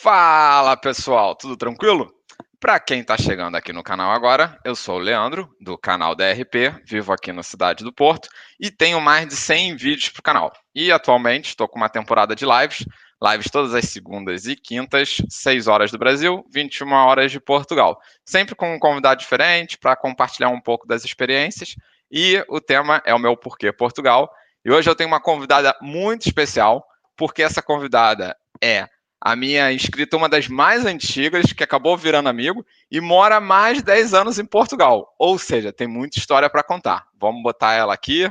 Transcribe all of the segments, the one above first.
Fala pessoal, tudo tranquilo? Para quem está chegando aqui no canal agora, eu sou o Leandro, do canal DRP, vivo aqui na cidade do Porto e tenho mais de 100 vídeos para o canal. E atualmente estou com uma temporada de lives, lives todas as segundas e quintas, 6 horas do Brasil, 21 horas de Portugal. Sempre com um convidado diferente para compartilhar um pouco das experiências. E o tema é o meu Porquê Portugal. E hoje eu tenho uma convidada muito especial, porque essa convidada é a minha inscrita, uma das mais antigas, que acabou virando amigo, e mora há mais de 10 anos em Portugal. Ou seja, tem muita história para contar. Vamos botar ela aqui.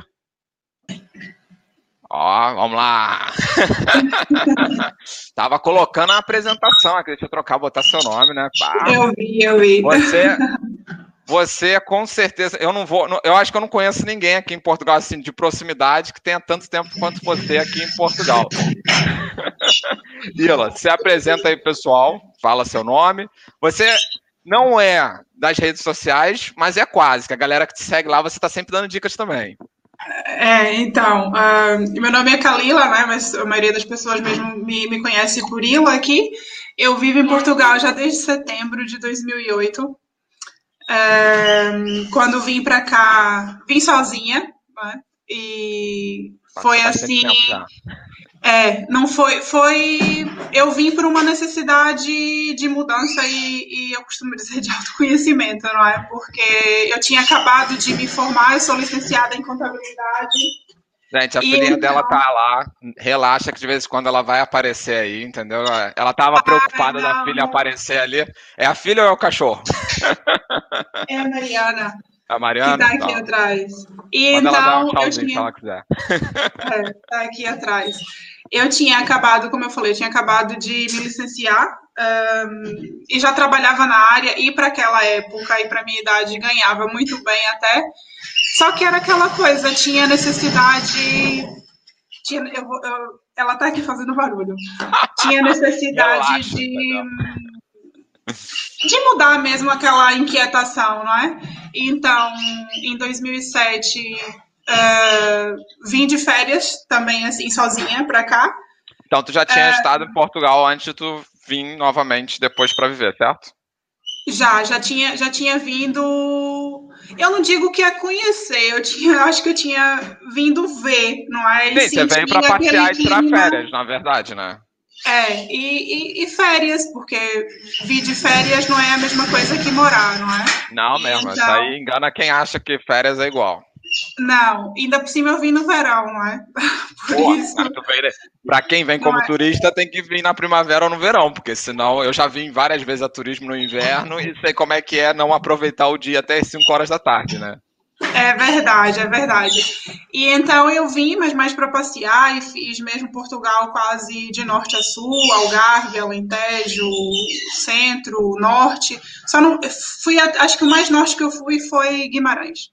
Ó, vamos lá. Tava colocando a apresentação aqui. Deixa eu trocar, botar seu nome, né? Pá. Eu vi, eu vi. Você, você com certeza, eu não vou, eu acho que eu não conheço ninguém aqui em Portugal assim de proximidade que tenha tanto tempo quanto você aqui em Portugal. Ila, se apresenta aí, pessoal, fala seu nome. Você não é das redes sociais, mas é quase, que a galera que te segue lá, você está sempre dando dicas também. É, então, uh, meu nome é Kalila, né, mas a maioria das pessoas mesmo me, me conhece por Ila aqui. Eu vivo em Portugal já desde setembro de 2008. É, quando vim para cá, vim sozinha, né? E foi assim. É, não foi, foi. Eu vim por uma necessidade de mudança e, e, eu costumo dizer de autoconhecimento, não é? Porque eu tinha acabado de me formar, eu sou licenciada em contabilidade Gente, a filhinha então... dela tá lá, relaxa que de vez em quando ela vai aparecer aí, entendeu? Ela tava preocupada da filha aparecer ali. É a filha ou é o cachorro? É a Mariana. A Mariana? Que tá aqui então. atrás. E Quando então, um tchauzinho tinha... É, tá aqui atrás. Eu tinha acabado, como eu falei, eu tinha acabado de me licenciar um, e já trabalhava na área e para aquela época e para minha idade ganhava muito bem até. Só que era aquela coisa, tinha necessidade. Tinha, eu, eu, ela tá aqui fazendo barulho. Tinha necessidade Relaxa, de. De mudar mesmo aquela inquietação, não é? Então, em 2007, uh, vim de férias também, assim, sozinha para cá. Então, tu já tinha uh, estado em Portugal antes de tu vir novamente depois para viver, certo? Já, já tinha, já tinha vindo. Eu não digo que é conhecer, eu tinha, acho que eu tinha vindo ver, não é? Sim, você veio para passear e tirar férias, na verdade, né? É, e, e, e, férias, porque vir de férias não é a mesma coisa que morar, não é? Não mesmo, então... isso aí engana quem acha que férias é igual. Não, ainda por cima eu vim no verão, não é? Por Pô, isso. Para quem vem como é. turista, tem que vir na primavera ou no verão, porque senão eu já vim várias vezes a turismo no inverno e sei como é que é não aproveitar o dia até as 5 horas da tarde, né? É verdade, é verdade. E então eu vim, mas mais para passear e fiz mesmo Portugal quase de norte a sul, Algarve, Alentejo, centro, norte. Só não fui, acho que o mais norte que eu fui foi Guimarães.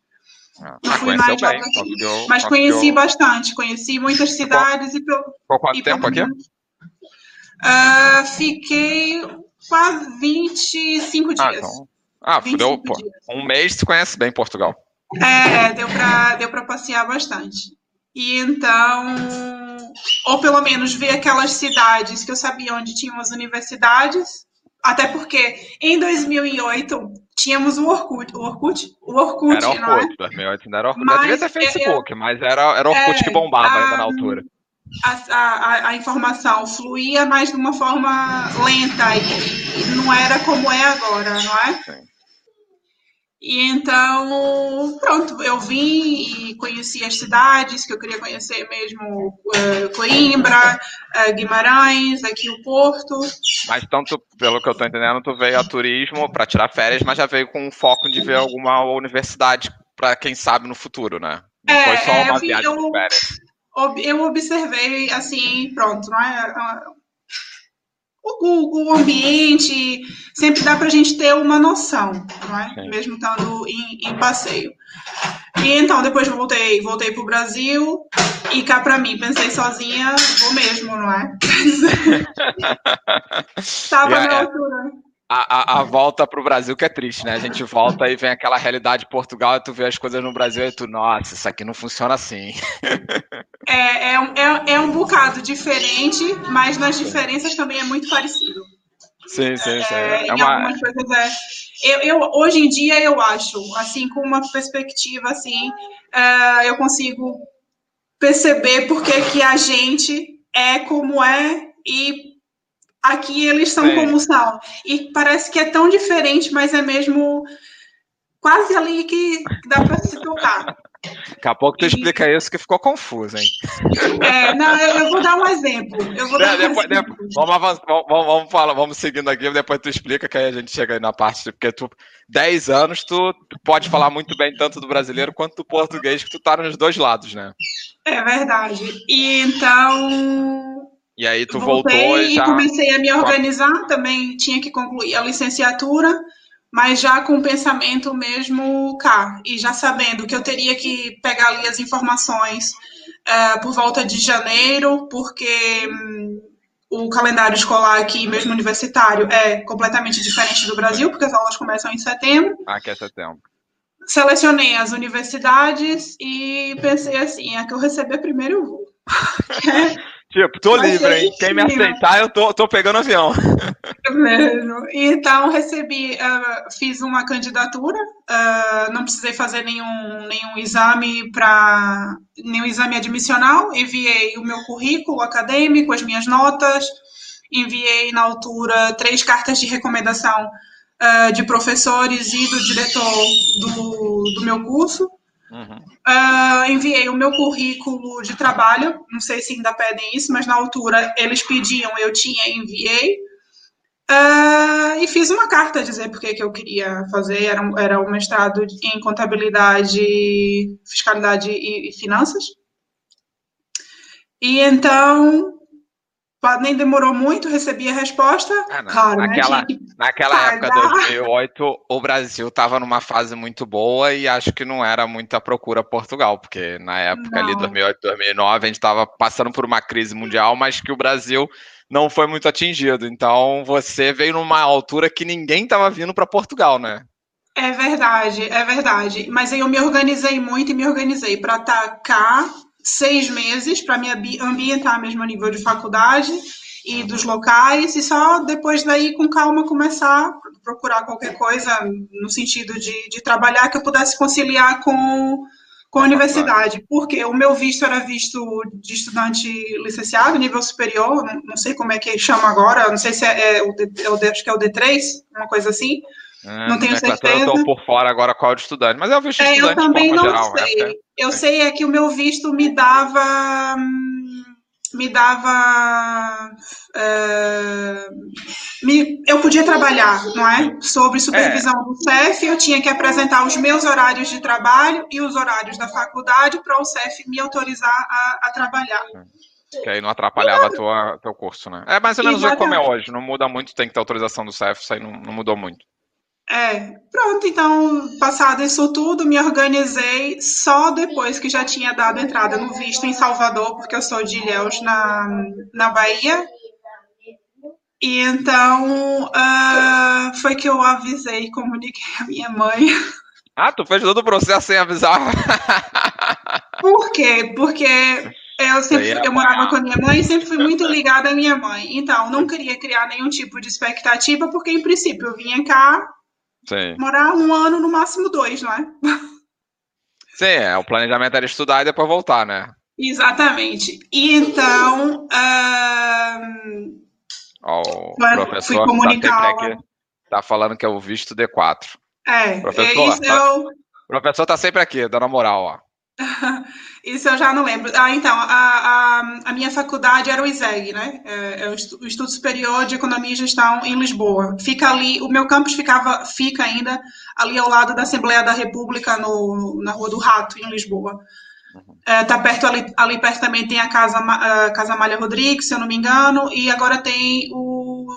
Ah, não fui mais bem, conseguiu, mas conheci bastante, conheci muitas cidades e pelo. Ficou quanto tempo aqui? Uh, fiquei quase 25 dias. Ah, então... ah deu, pô, um mês tu conhece bem Portugal. É, deu para deu passear bastante. E então, ou pelo menos ver aquelas cidades que eu sabia onde tinham as universidades, até porque em 2008 tínhamos o Orkut. O Orkut? O Orkut, era Orkut, não é? 2008 ainda era Orkut. Mas, devia ter Facebook, eu, mas era, era Orkut é, que bombava a, ainda na altura. A, a, a, informação fluía, mas de uma forma lenta e, e não era como é agora, não é? Sim. E então, pronto, eu vim e conheci as cidades que eu queria conhecer mesmo, uh, Coimbra, uh, Guimarães, aqui o Porto. Mas então, tu, pelo que eu estou entendendo, tu veio a turismo para tirar férias, mas já veio com o foco de ver alguma universidade para quem sabe no futuro, né? Não é, foi só uma é, viagem eu, de férias. Eu observei, assim, pronto, não é? O, o ambiente, sempre dá para a gente ter uma noção, não é? mesmo estando em, em, passeio. E então, depois voltei, voltei para o Brasil e cá para mim, pensei sozinha, vou mesmo, não é? Estava na é, altura a, a, a, volta para o Brasil que é triste, né? A gente volta e vem aquela realidade de Portugal e tu vê as coisas no Brasil e tu, nossa, isso aqui não funciona assim. É, é, um, é, é um bocado diferente, mas nas diferenças também é muito parecido. Sim, sim, sim. É, é uma... é. Eu, eu, hoje em dia eu acho, assim, com uma perspectiva assim, uh, eu consigo perceber porque que a gente é como é e aqui eles são sim. como são. E parece que é tão diferente, mas é mesmo quase ali que dá para se tocar. Daqui a pouco tu explica isso que ficou confuso, hein? É, não, eu, vou dar um exemplo. Eu vou dar é, depois, um exemplo. Depois, vamos, avançar, vamos, vamos, falar, vamos seguindo aqui, depois tu explica que aí a gente chega aí na parte, porque tu, 10 anos, tu, tu pode falar muito bem tanto do brasileiro quanto do português, que tu tá nos dois lados, né? É verdade. E então. E aí tu voltou e já... comecei a me organizar, também tinha que concluir a licenciatura mas já com o pensamento mesmo cá, e já sabendo que eu teria que pegar ali as informações uh, por volta de janeiro, porque um, o calendário escolar aqui, mesmo universitário, é completamente diferente do Brasil, porque as aulas começam em setembro. Aqui é setembro. Selecionei as universidades e pensei assim, a que eu receber primeiro eu vou. Tipo, tô livre, hein? Quem me aceitar, eu tô, tô pegando avião. Mesmo. Então, recebi, uh, fiz uma candidatura, uh, não precisei fazer nenhum, nenhum exame para nenhum exame admissional, enviei o meu currículo acadêmico, as minhas notas, enviei na altura três cartas de recomendação uh, de professores e do diretor do, do meu curso. Uhum. Uh, enviei o meu currículo de trabalho, não sei se ainda pedem isso, mas na altura eles pediam, eu tinha, enviei. Uh, e fiz uma carta a dizer porque que eu queria fazer, era, um, era um mestrado em contabilidade, fiscalidade e, e finanças. E então nem demorou muito, recebi a resposta. Ah, claro, naquela, né, naquela época, 2008, o Brasil estava numa fase muito boa e acho que não era muita procura Portugal, porque na época não. ali, 2008, 2009, a gente estava passando por uma crise mundial, mas que o Brasil não foi muito atingido. Então, você veio numa altura que ninguém estava vindo para Portugal, né? É verdade, é verdade. Mas aí eu me organizei muito e me organizei para estar cá seis meses para me ambientar mesmo a nível de faculdade e dos locais, e só depois daí, com calma, começar a procurar qualquer coisa no sentido de, de trabalhar que eu pudesse conciliar com, com a universidade, porque o meu visto era visto de estudante licenciado, nível superior, não, não sei como é que chama agora, não sei se é, é o, é o acho que é o D3, uma coisa assim, é, não tenho certeza. Eu estou por fora agora qual é o estudante, mas é o visto é, estudante eu também não geral, né? sei. Eu sei é que o meu visto me dava me dava é, me, eu podia trabalhar, não é? Sobre supervisão é. do CEF, eu tinha que apresentar os meus horários de trabalho e os horários da faculdade para o CEF me autorizar a, a trabalhar. Que aí não atrapalhava o teu curso, né? É mais ou menos como é hoje, não muda muito, tem que ter autorização do CEF, isso aí não, não mudou muito. É, pronto, então, passado isso tudo, me organizei só depois que já tinha dado entrada no visto em Salvador, porque eu sou de Ilhéus, na, na Bahia. E então, uh, foi que eu avisei, comuniquei a minha mãe. Ah, tu fez todo o processo sem avisar? Por quê? Porque eu sempre eu morava com a minha mãe e sempre fui muito ligada à minha mãe. Então, não queria criar nenhum tipo de expectativa, porque, em princípio, eu vinha cá Sim. Morar um ano, no máximo dois, não é? Sim, é, o planejamento era estudar e depois voltar, né? Exatamente. E então. Um, o professor. Tá, aqui, tá falando que é o visto D4. É, professor, isso tá, eu... O professor tá sempre aqui, dando moral, ó. Isso eu já não lembro. Ah, então, a, a, a minha faculdade era o ISEG, né? É, é o Estudo Superior de Economia e Gestão em Lisboa. Fica ali, o meu campus ficava, fica ainda ali ao lado da Assembleia da República, no, na Rua do Rato, em Lisboa. Uhum. É, tá perto ali, ali perto também tem a Casa, a Casa Malha Rodrigues, se eu não me engano, e agora tem o,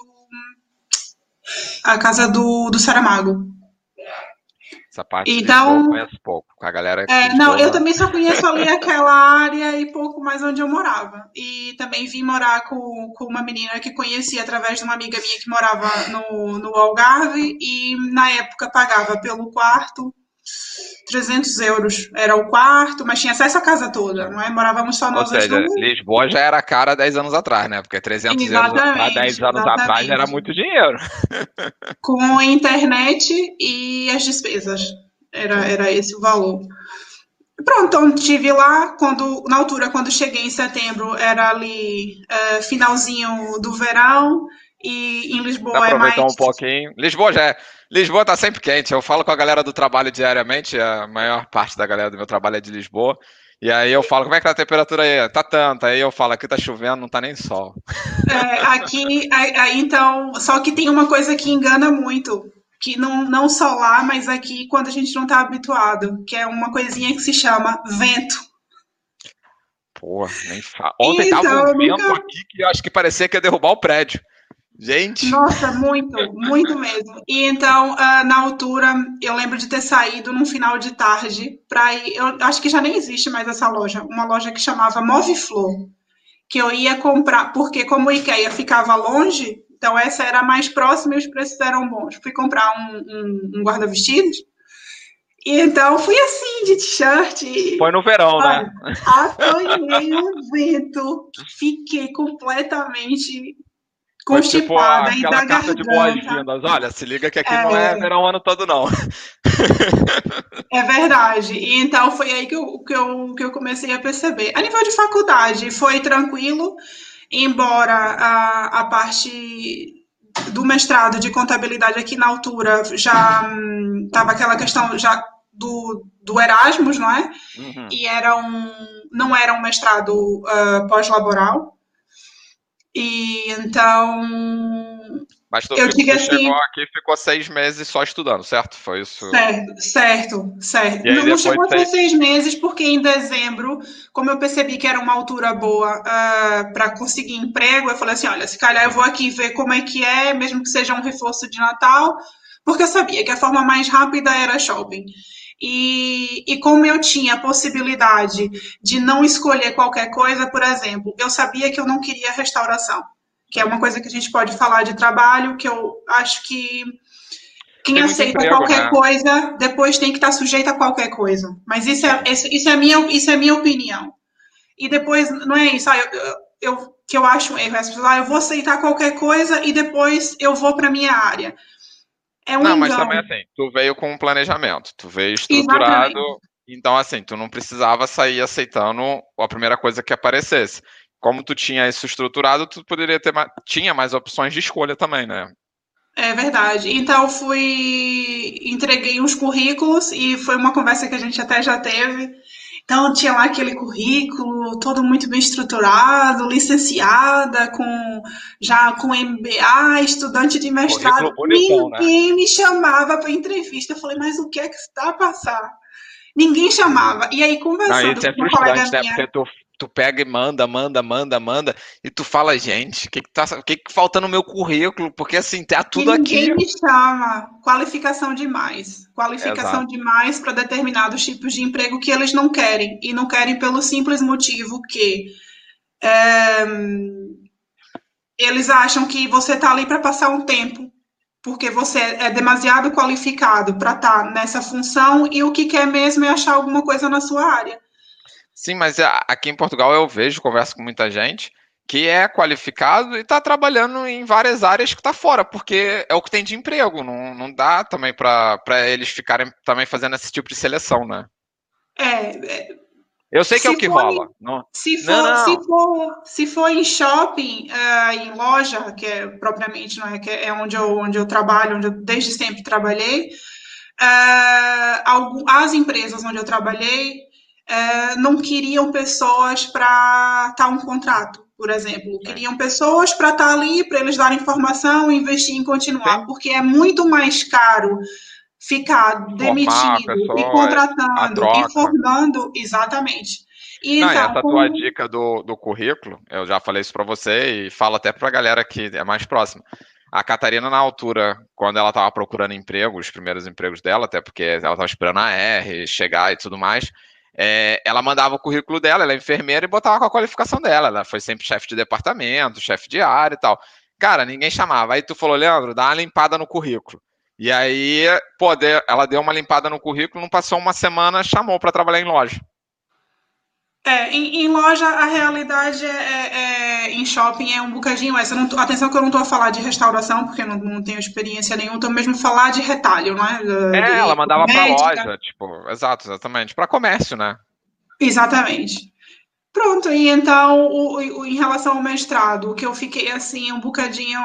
a Casa do, do Saramago. Essa parte então, eu conheço pouco. A galera. É, não, eu também só conheço ali aquela área e pouco mais onde eu morava. E também vim morar com, com uma menina que conheci através de uma amiga minha que morava no, no Algarve e na época pagava pelo quarto 300 euros era o quarto, mas tinha acesso à casa toda, não é? Morávamos só nós Ou seja, Lisboa já era cara 10 anos atrás, né? Porque 300 exatamente, euros para 10 anos exatamente. atrás era muito dinheiro. Com a internet e as despesas. Era, era esse o valor. Pronto, então tive lá, quando, na altura, quando cheguei em setembro, era ali uh, finalzinho do verão, e em Lisboa é mais... um pouquinho. Lisboa já é... Lisboa tá sempre quente. Eu falo com a galera do trabalho diariamente, a maior parte da galera do meu trabalho é de Lisboa. E aí eu falo, como é que tá a temperatura aí? Tá tanta. Aí eu falo, aqui tá chovendo, não tá nem sol. É, aqui, aí, então, só que tem uma coisa que engana muito, que não, não só lá, mas aqui quando a gente não tá habituado, que é uma coisinha que se chama vento. Porra, nem fala. Ontem então, tava um vento nunca... aqui que eu acho que parecia que ia derrubar o prédio. Gente! Nossa, muito, muito mesmo. E então, uh, na altura, eu lembro de ter saído num final de tarde para ir. Eu acho que já nem existe mais essa loja, uma loja que chamava Move Flor, que eu ia comprar, porque como o IKEA ficava longe, então essa era mais próxima e os preços eram bons. Fui comprar um, um, um guarda-vestidos. E então fui assim, de t-shirt. Foi no verão, né? Apanhei um vento, fiquei completamente constipada tipo, aquela carta de boas-vindas. Olha, se liga que aqui é... não é verão o ano todo, não. É verdade. E então foi aí que eu, que, eu, que eu comecei a perceber. A nível de faculdade, foi tranquilo, embora a, a parte do mestrado de contabilidade aqui na altura já estava hum, aquela questão já do, do Erasmus, não é? Uhum. E era um, não era um mestrado uh, pós-laboral, e então. Mas tu, eu digo assim, chegou aqui e ficou seis meses só estudando, certo? Foi isso? Certo, certo, certo. Não, não chegou a ser seis meses, porque em dezembro, como eu percebi que era uma altura boa uh, ah, para conseguir emprego, eu falei assim: olha, se calhar eu vou aqui ver como é que é, mesmo que seja um reforço de Natal, porque eu sabia que a forma mais rápida era shopping. E, e como eu tinha a possibilidade de não escolher qualquer coisa, por exemplo, eu sabia que eu não queria restauração, que é uma coisa que a gente pode falar de trabalho, que eu acho que quem tem aceita emprego, qualquer né? coisa depois tem que estar sujeito a qualquer coisa. Mas isso é, isso, isso é, minha, isso é minha opinião. E depois, não é isso, ah, eu, eu, que eu acho um erro, é ah, eu vou aceitar qualquer coisa e depois eu vou para minha área. É um não, mas também assim, tu veio com um planejamento, tu veio estruturado, Exatamente. então assim, tu não precisava sair aceitando a primeira coisa que aparecesse. Como tu tinha isso estruturado, tu poderia ter mais, tinha mais opções de escolha também, né? É verdade. Então fui entreguei uns currículos e foi uma conversa que a gente até já teve então tinha lá aquele currículo todo muito bem estruturado, licenciada, com já com MBA, estudante de mestrado. Bonitão, né? Ninguém né? me chamava para entrevista. Eu falei, mas o que é que está a passar? Ninguém chamava. E aí, conversando Não, isso é com uma colega né? minha... Porque tu tu pega e manda, manda, manda, manda, e tu fala, gente, o que que, tá, que que falta no meu currículo? Porque assim, tá tudo ninguém aqui. Ninguém me chama. Qualificação demais. Qualificação Exato. demais para determinados tipos de emprego que eles não querem. E não querem pelo simples motivo que é, eles acham que você tá ali para passar um tempo. Porque você é demasiado qualificado para estar tá nessa função e o que quer mesmo é achar alguma coisa na sua área. Sim, mas aqui em Portugal eu vejo, converso com muita gente que é qualificado e está trabalhando em várias áreas que está fora, porque é o que tem de emprego. Não, não dá também para eles ficarem também fazendo esse tipo de seleção, né? É. é eu sei que é o que rola. Não. Se, for, não, não. Se, for, se for em shopping, uh, em loja, que é propriamente não é, que é onde eu, onde eu trabalho, onde eu desde sempre trabalhei, uh, as empresas onde eu trabalhei é, não queriam pessoas para estar um contrato, por exemplo. Queriam pessoas para estar ali, para eles darem informação, investir em continuar, Sim. porque é muito mais caro ficar demitindo e contratando e formando, exatamente. E Não, então, essa como... tua dica do, do currículo, eu já falei isso para você e falo até para a galera que é mais próxima. A Catarina, na altura, quando ela estava procurando emprego, os primeiros empregos dela, até porque ela estava esperando a R chegar e tudo mais, é, ela mandava o currículo dela, ela é enfermeira e botava com a qualificação dela. Ela foi sempre chefe de departamento, chefe de área e tal. Cara, ninguém chamava. Aí tu falou, Leandro, dá uma limpada no currículo. E aí, pô, ela deu uma limpada no currículo, não passou uma semana, chamou para trabalhar em loja. É, em, em, loja a realidade é, é, é, em shopping é um bocadinho essa. Tô, atenção que eu não estou a falar de restauração, porque não, não tenho experiência nenhuma, estou mesmo a falar de retalho, né? É, ela mandava para loja, tipo, exato, exatamente, para comércio, né? Exatamente. Pronto, e então, o, o, em relação ao mestrado, o que eu fiquei assim, um bocadinho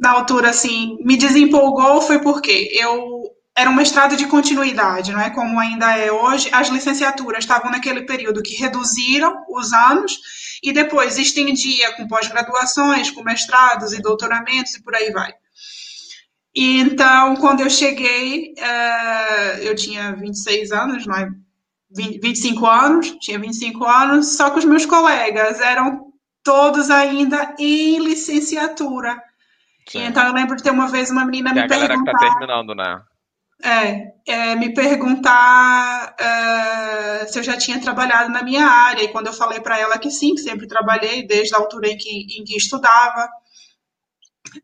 na altura, assim, me desempolgou foi porque eu era um mestrado de continuidade, não é como ainda é hoje. As licenciaturas estavam naquele período que reduziram os anos e depois estendia com pós-graduações, com mestrados e doutoramentos e por aí vai. E então, quando eu cheguei, uh, eu tinha 26 anos, não é? 20, 25 anos, tinha 25 anos, só que os meus colegas eram todos ainda em licenciatura. Então eu lembro de ter uma vez uma menina que me perguntar... É a galera que tá terminando, né? É, é, me perguntar uh, se eu já tinha trabalhado na minha área, e quando eu falei para ela que sim, que sempre trabalhei, desde a altura em que, em que estudava,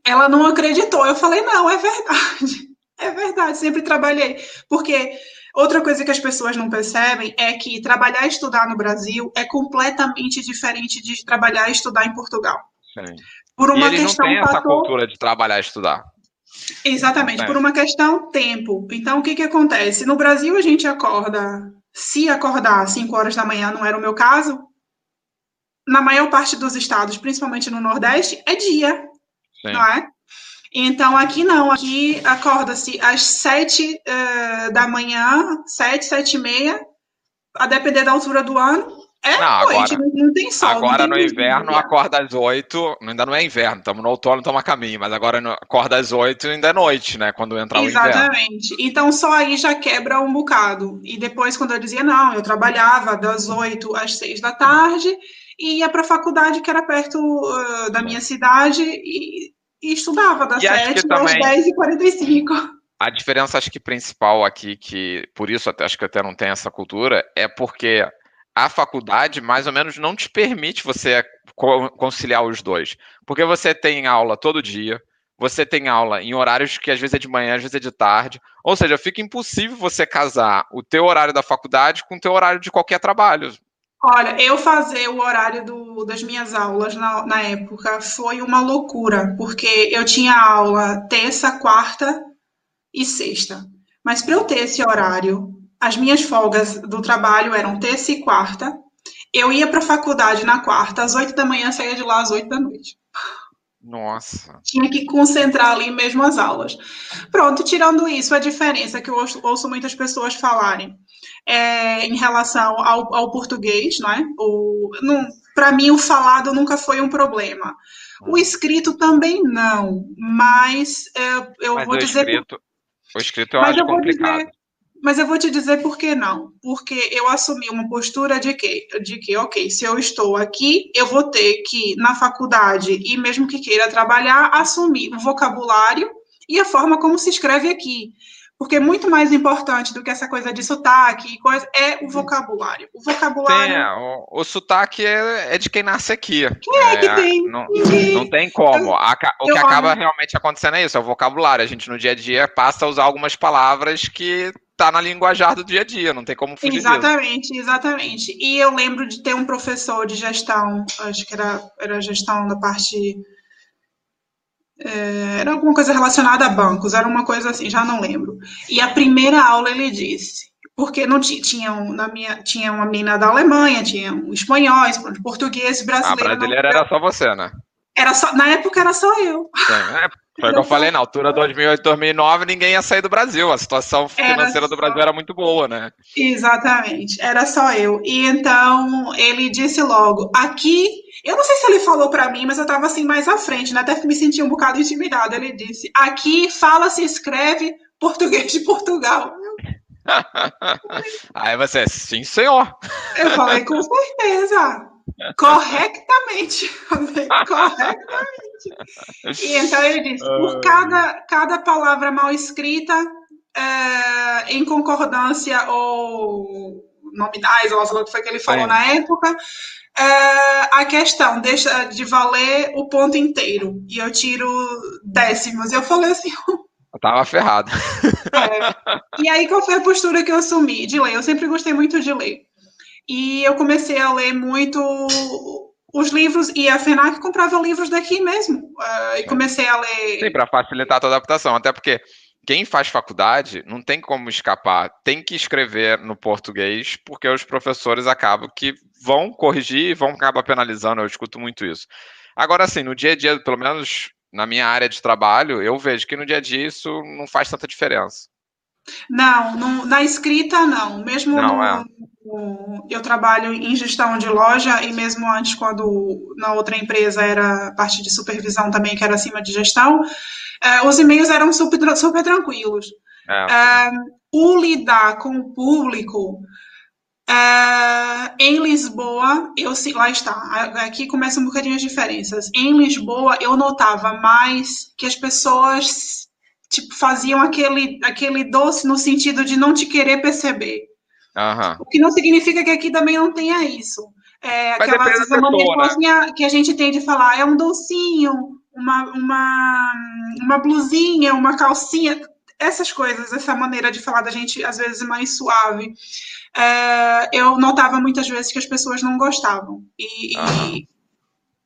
ela não acreditou. Eu falei, não, é verdade, é verdade, sempre trabalhei. Porque outra coisa que as pessoas não percebem é que trabalhar e estudar no Brasil é completamente diferente de trabalhar e estudar em Portugal. Sim. Por uma e eles questão não têm essa cultura de trabalhar e estudar. Exatamente, por uma questão tempo. Então, o que, que acontece? No Brasil, a gente acorda, se acordar às 5 horas da manhã, não era o meu caso, na maior parte dos estados, principalmente no Nordeste, é dia, Sim. não é? Então, aqui não, aqui acorda-se às 7 uh, eh, da manhã, 7, 7 e meia, a depender da altura do ano, é não, noite, agora, não tem sol. Agora no inverno acorda às 8, ainda não é inverno, estamos no outono, estamos a caminho, mas agora acorda às 8 ainda é noite, né? Quando entrar o inverno. Exatamente. Então só aí já quebra um bocado. E depois, quando eu dizia, não, eu trabalhava das 8 às 6 da tarde e ia para a faculdade que era perto uh, da minha cidade e, e estudava das e 7 às 10 e 45 a diferença, acho que principal aqui, que por isso até, acho que até não tem essa cultura, é porque a faculdade mais ou menos não te permite você conciliar os dois. Porque você tem aula todo dia, você tem aula em horários que às vezes é de manhã, às vezes é de tarde. Ou seja, fica impossível você casar o teu horário da faculdade com o teu horário de qualquer trabalho. Olha, eu fazer o horário do, das minhas aulas na, na época foi uma loucura, porque eu tinha aula terça, quarta e sexta. Mas para eu ter esse horário as minhas folgas do trabalho eram terça e quarta. Eu ia para a faculdade na quarta, às oito da manhã, saía de lá às oito da noite. Nossa. Tinha que concentrar ali mesmo as aulas. Pronto, tirando isso, a diferença que eu ouço, muitas pessoas falarem é, em relação ao, ao português, não é? Para mim, o falado nunca foi um problema. O hum. escrito também não, mas é, eu mas vou dizer. Escrito, o escrito eu mas acho eu complicado. Dizer, mas eu vou te dizer por que não. Porque eu assumi uma postura de que, de que, ok, se eu estou aqui, eu vou ter que, na faculdade, e mesmo que queira trabalhar, assumir o vocabulário e a forma como se escreve aqui. Porque muito mais importante do que essa coisa de sotaque e coisa é o vocabulário. O vocabulário. Tem, é, o, o sotaque é, é, de quem nasce aqui. Quem é, é que tem? Não, não tem como. A, o que acaba realmente acontecendo é isso, é o vocabulário. A gente no dia a dia passa a usar algumas palavras que tá na linguajar do dia a dia, não tem como fugir Exatamente, disso. exatamente. E eu lembro de ter um professor de gestão, acho que era, era gestão da parte. É, era alguma coisa relacionada a bancos, era uma coisa assim, já não lembro. E a primeira aula ele disse, porque não tinha, na minha, tinha uma menina da Alemanha, tinha um espanhóis, português, brasileiro. A brasileira não, era só você, né? Era só, na época era só eu. É, foi o que eu falei, na altura 2008, 2009, ninguém ia sair do Brasil. A situação financeira do Brasil era muito boa, né? Exatamente, era só eu. E então ele disse logo: aqui, eu não sei se ele falou para mim, mas eu estava assim mais à frente, né? Até me senti um bocado intimidada. Ele disse: aqui fala, se escreve português de Portugal. Aí você, sim, senhor. Eu falei, com certeza. Corretamente. Corretamente. E então ele disse: por cada, cada palavra mal escrita, é, em concordância ou nominais, ou o que foi que ele falou na época, é, a questão deixa de valer o ponto inteiro. E eu tiro décimos. E eu falei assim: Eu tava ferrado. É. E aí, qual foi a postura que eu assumi? De ler. Eu sempre gostei muito de ler. E eu comecei a ler muito os livros, e a FENAC comprava livros daqui mesmo. Uh, e comecei a ler. Sim, para facilitar a tua adaptação. Até porque quem faz faculdade não tem como escapar, tem que escrever no português, porque os professores acabam que vão corrigir e vão acabar penalizando. Eu escuto muito isso. Agora, assim, no dia a dia, pelo menos na minha área de trabalho, eu vejo que no dia a dia isso não faz tanta diferença. Não, no, na escrita não. Mesmo não, no, é. Eu trabalho em gestão de loja e mesmo antes, quando na outra empresa era parte de supervisão também, que era acima de gestão, uh, os e-mails eram super, super tranquilos. É, uh, o lidar com o público Uh, em Lisboa, eu lá está. Aqui começam um bocadinho as diferenças. Em Lisboa, eu notava mais que as pessoas tipo faziam aquele aquele doce no sentido de não te querer perceber. Uhum. O que não significa que aqui também não tenha isso. É, aquela maneira né? que a gente tem de falar é um docinho, uma, uma, uma blusinha, uma calcinha, essas coisas, essa maneira de falar da gente às vezes mais suave é, eu notava muitas vezes que as pessoas não gostavam. E, e,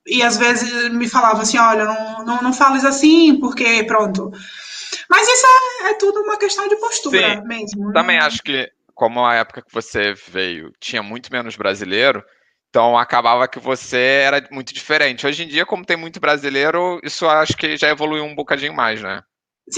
e, às vezes me falavam assim: olha, não, não, não fales assim, porque pronto. Mas isso é, é tudo uma questão de postura Sim, mesmo. Também né? acho que, como a época que você veio tinha muito menos brasileiro, então acabava que você era muito diferente. Hoje em dia, como tem muito brasileiro, isso acho que já evoluiu um bocadinho mais, né?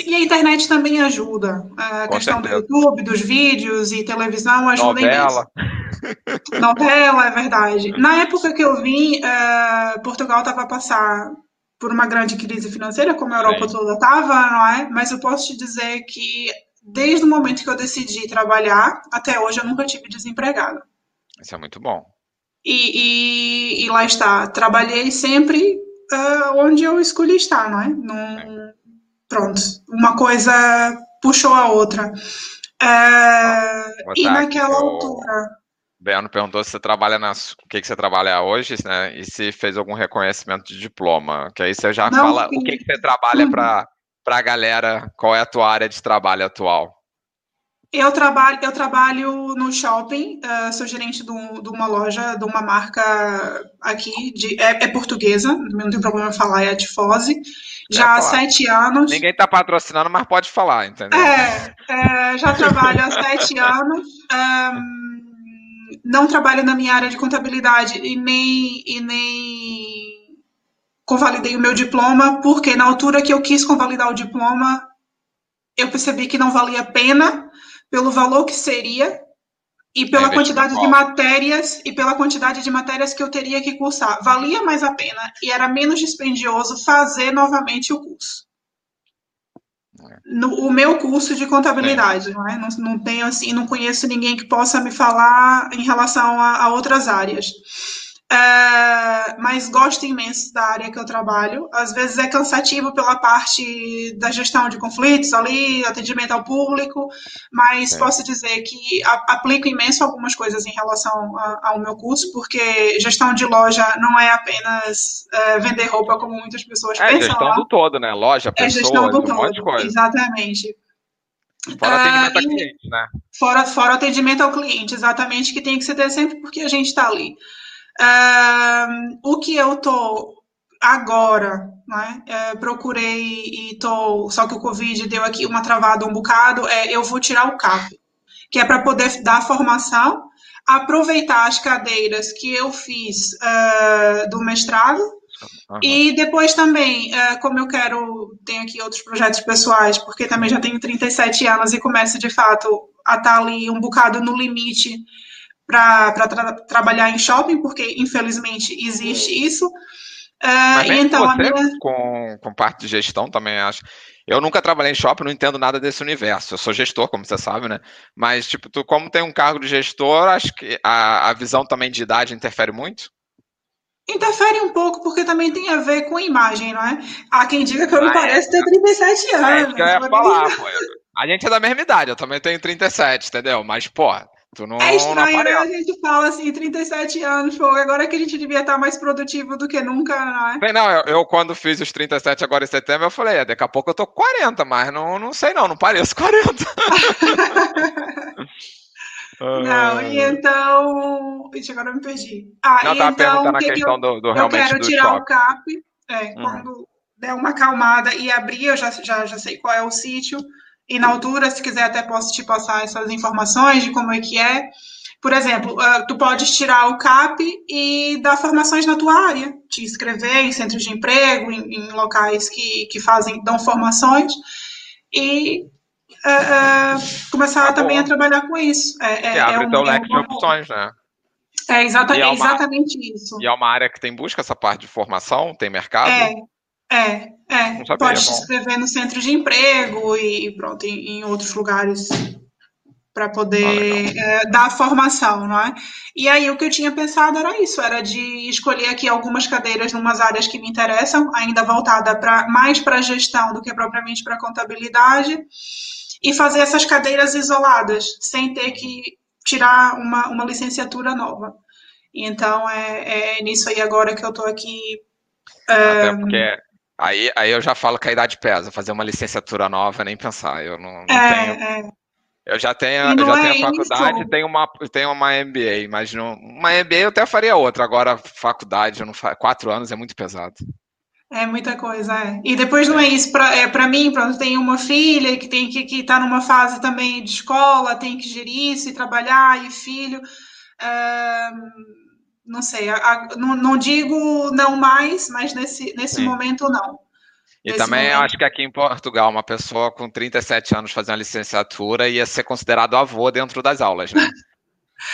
E a internet também ajuda. A Com questão certeza. do YouTube, dos vídeos e televisão ajuda Novela. Nisso. Novela, é verdade. Na época que eu vim, uh, Portugal estava a passar por uma grande crise financeira, como a Europa Sim. toda estava, não é? Mas eu posso te dizer que desde o momento que eu decidi trabalhar até hoje eu nunca tive desempregado. Isso é muito bom. E, e, e lá está, trabalhei sempre uh, onde eu escolhi estar, não é? Num, pronto, uma coisa puxou a outra. Uh, e naquela o... altura. Beno perguntou se você trabalha nas. O que, que você trabalha hoje, né? E se fez algum reconhecimento de diploma. Que aí você já Não, fala sim. o que, que você trabalha uhum. para a galera, qual é a tua área de trabalho atual. Eu trabalho, eu trabalho no shopping, uh, sou gerente de, um, de, uma loja, de uma marca aqui, de, é, é portuguesa, não tem problema falar, é a Tifose já há sete anos. Ninguém está patrocinando, mas pode falar, entendeu? É, é já trabalho há sete anos. Um, não trabalho na minha área de contabilidade e nem, e nem convalidei o meu diploma, porque na altura que eu quis convalidar o diploma, eu percebi que não valia a pena pelo valor que seria e pela é, quantidade de matérias e pela quantidade de matérias que eu teria que cursar. Valia mais a pena e era menos dispendioso fazer novamente o curso. No, o meu curso de contabilidade, é. não, é? não, não tenho assim, não conheço ninguém que possa me falar em relação a, a outras áreas. É, mas gosto imenso da área que eu trabalho. Às vezes é cansativo pela parte da gestão de conflitos ali, atendimento ao público, mas é. posso dizer que a, aplico imenso algumas coisas em relação a, ao meu curso, porque gestão de loja não é apenas é, vender roupa como muitas pessoas é, pensam. É gestão lá. do todo, né? Loja, pessoas, é gestão do um todo, monte de coisa. Exatamente. Fora atendimento ao cliente, né? Fora, fora atendimento ao cliente, exatamente, que tem que ser ter sempre porque a gente está ali o que eu tô agora, né? É, procurei e tô. Só que o Covid deu aqui uma travada um bocado. É, eu vou tirar o CAP, que é para poder dar formação, aproveitar as cadeiras que eu fiz uh, do mestrado. Uhum. E depois também, uh, como eu quero, tenho aqui outros projetos pessoais, porque também já tenho 37 anos e começo de fato a estar tá ali um bocado no limite para tra trabalhar em shopping, porque infelizmente existe isso. Uh, Mas então, você, minha... com, com parte de gestão também acho. Eu nunca trabalhei em shopping, não entendo nada desse universo. Eu sou gestor, como você sabe, né? Mas, tipo, tu, como tem um cargo de gestor, acho que a, a visão também de idade interfere muito? Interfere um pouco, porque também tem a ver com imagem, não é? Há quem diga que eu me pareço ter 37 anos. É que eu ia falar, pô. A gente é da mesma idade, eu também tenho 37, entendeu? Mas, pô, Tu não, é estranho, né? A gente fala assim, 37 anos, pô, agora que a gente devia estar mais produtivo do que nunca, não é? Bem, não, eu, eu, quando fiz os 37 agora em setembro, eu falei, é, daqui a pouco eu tô 40, mas não, não sei não, não pareço 40. Não, e então. Ixi, agora eu me perdi. Ah, não, e tava então, perguntando a questão eu, do, do eu realmente quero do tirar shopping. o CAP, é, Uhum. quando der uma acalmada e abrir, eu já, já, já sei qual é o sítio. E na altura, se quiser, até posso te passar essas informações de como é que é. Por exemplo, ah, tu podes tirar o CAP e dar formações na tua área, te inscrever em centros de emprego, em, em locais que, que fazem, dão formações, e ah, ah, começar Tá também a trabalhar com isso. É, é, abre é o teu um- é leque de opções, né? é exata- E é é uma- exatamente isso. E é uma área que tem busca essa parte de formação, tem mercado? É, é, é. Sabia, Pode bom. inscrever no centro de emprego e pronto, em, em outros lugares para Ah, poder é, dar formação, não é? E aí o que eu tinha pensado era isso, era de escolher aqui algumas cadeiras em umas áreas que me interessam, ainda voltada para mais para gestão do que propriamente para contabilidade, e fazer essas cadeiras isoladas, sem ter que tirar uma, uma licenciatura nova. Então é, é nisso aí agora que eu estou aqui Até porque aí, aí eu já falo que a idade pesa. Fazer uma licenciatura nova, nem pensar. Eu não, não tenho. É, é. Eu já tenho, eu já é tenho a faculdade tenho uma, tenho uma MBA, mas não, uma MBA eu até faria outra. Agora, faculdade, eu não fa... quatro anos é muito pesado. É muita coisa, é. E depois não é isso para é, pra mim, pronto, tenho uma filha que tem que estar numa fase também de escola, tem que gerir isso e trabalhar, e filho. Não sei, a- a- não, não digo não mais, mas nesse, nesse Sim. momento não. E Nesse também momento. acho que aqui em Portugal, uma pessoa com 37 anos fazendo licenciatura ia ser considerado avô dentro das aulas, né?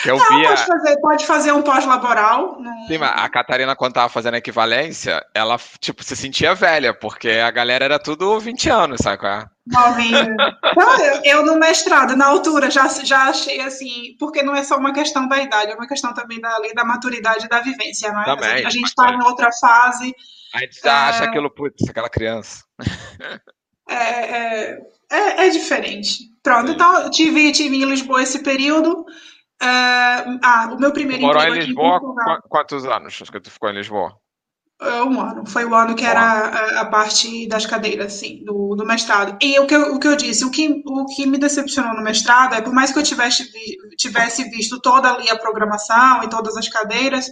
Eu Não, via. pode fazer, pode fazer um pós-laboral. não- Sim, mas a Catarina, quando tava fazendo a equivalência, ela, tipo, se sentia velha, porque a galera era tudo 20 anos, sabe qual é? Novinha. Não, eu, eu no mestrado, na altura, já, já achei assim, porque não é só uma questão da idade, é uma questão também da, da maturidade e da vivência, não é? Também, a gente está também. em outra fase, A gente já acha aquilo, putz, aquela criança. é, é, é, é diferente. Pronto, então tive, tive em Lisboa esse período. Ah, ah, o meu primeiro morou em Lisboa quantos anos que tu ficou em Lisboa? é, um ano, foi o ano que era a, a parte das cadeiras, assim, do, do mestrado. E o que, eu, o que eu disse, o que, o que me decepcionou no mestrado é, por mais que eu tivesse, tivesse visto toda ali a programação e todas as cadeiras,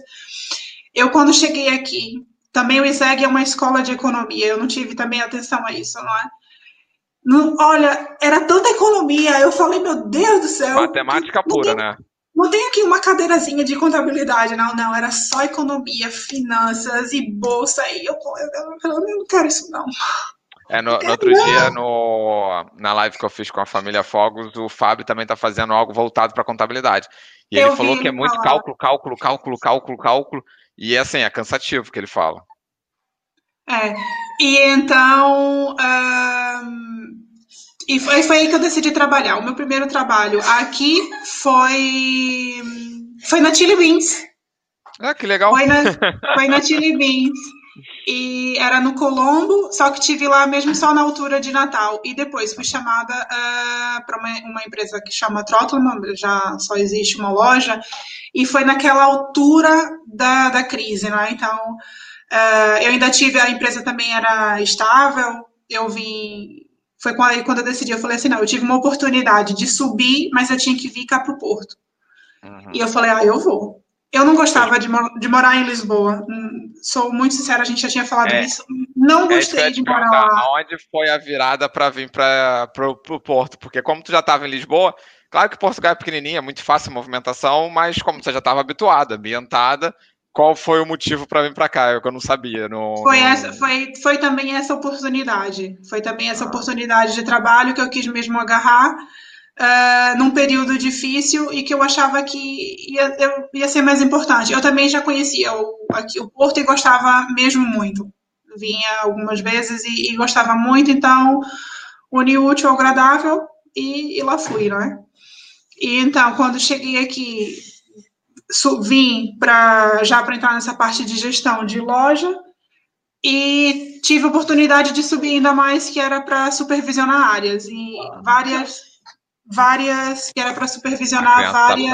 eu quando cheguei aqui, também o ISEG é uma escola de economia, eu não tive também atenção a isso, não é? Não, olha, era tanta economia, eu falei, meu Deus do céu. Matemática pura, né? Não tem aqui uma cadeirazinha de contabilidade, não, não, era só economia, finanças e bolsa, e eu, eu, eu, eu não quero isso, não. É, no, no outro dia, no, na live que eu fiz com a família Fogos, o Fábio também tá fazendo algo voltado para contabilidade. E Eu ele falou que é muito falar. cálculo, cálculo, cálculo, cálculo, cálculo. E assim, é cansativo que ele fala. É, e então, ahn, e foi, foi aí que eu decidi trabalhar. O meu primeiro trabalho aqui foi, foi na Chili Beans. Ah, que legal. Foi na, foi na Chili Beans. E era no Colombo, só que tive lá mesmo só na altura de Natal. E depois fui chamada para uma, uma empresa que chama Trottelmann, já só existe uma loja, e foi naquela altura da, da crise, né? Então, ah, eu ainda tive, a empresa também era estável, eu vim. Foi quando, aí quando eu decidi, eu falei assim: não, eu tive uma oportunidade de subir, mas eu tinha que vir cá para o Porto. Uhum. E eu falei, ah, eu vou. Eu não gostava de, de morar em Lisboa. Hum, Sou muito sincera, a gente já tinha falado É. isso. Não É gostei ia de morar lá. aonde foi a virada para vir para o Porto? Porque como tu já estava em Lisboa, claro que Portugal é pequenininha, é muito fácil a movimentação, mas como você já estava habituada, ambientada, qual foi o motivo para vir para cá? Eu que eu não sabia. Não, Foi, essa, foi, foi também essa oportunidade. Foi também essa oportunidade de trabalho que eu quis mesmo agarrar ah, num período difícil e que eu achava que ia, eu- ia ser mais importante. Eu também já conhecia o, aqui, o Porto e gostava mesmo muito. Vinha algumas vezes e, e gostava muito, então uni o útil ao agradável e, e lá fui, não é? E então, quando cheguei aqui, vim para já para entrar nessa parte de gestão de loja e tive a oportunidade de subir ainda mais, que era para supervisionar áreas e várias várias, que era para supervisionar várias,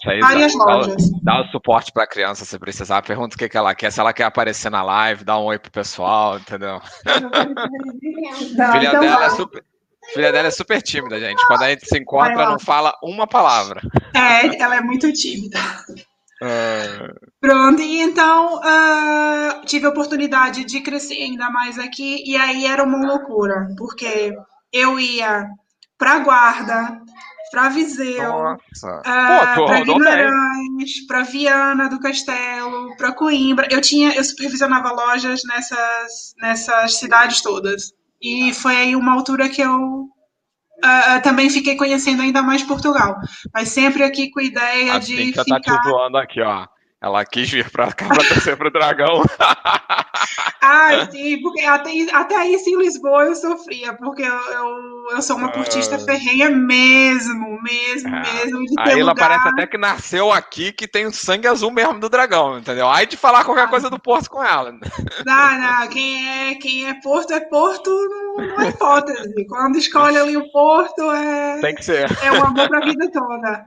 tá aí, várias dá, lojas. Dá, o suporte para a criança se precisar, pergunta o que, que ela quer, se ela quer aparecer na live, dá um oi pro pessoal, entendeu? Não, filha, então dela é super, filha dela é super tímida, gente. Quando a gente se encontra, não fala uma palavra. É, ela é muito tímida. Uh... Pronto, e então uh, tive a oportunidade de crescer ainda mais aqui, e aí era uma loucura, porque eu ia para Guarda, para Viseu, uh, para Guimarães, para Viana do Castelo, para Coimbra. Eu tinha, eu supervisionava lojas nessas, nessas cidades todas. E foi aí uma altura que eu uh, também fiquei conhecendo ainda mais Portugal. Mas sempre aqui com a ideia assim de. Que ficar... tá te zoando aqui, ó. Ela quis vir para cá para torcer pro dragão. ah, sim, porque até, até isso em Lisboa eu sofria, porque eu, eu, eu sou uma portista uh... ferrenha mesmo, mesmo, é. mesmo. Aí ela parece até que nasceu aqui, que tem o sangue azul mesmo do dragão, entendeu? Aí de falar qualquer coisa do Porto com ela. Não, não, quem é, quem é Porto é Porto, não, não é hipótese. Quando escolhe ali o Porto, é. Tem que ser. É um amor pra vida toda.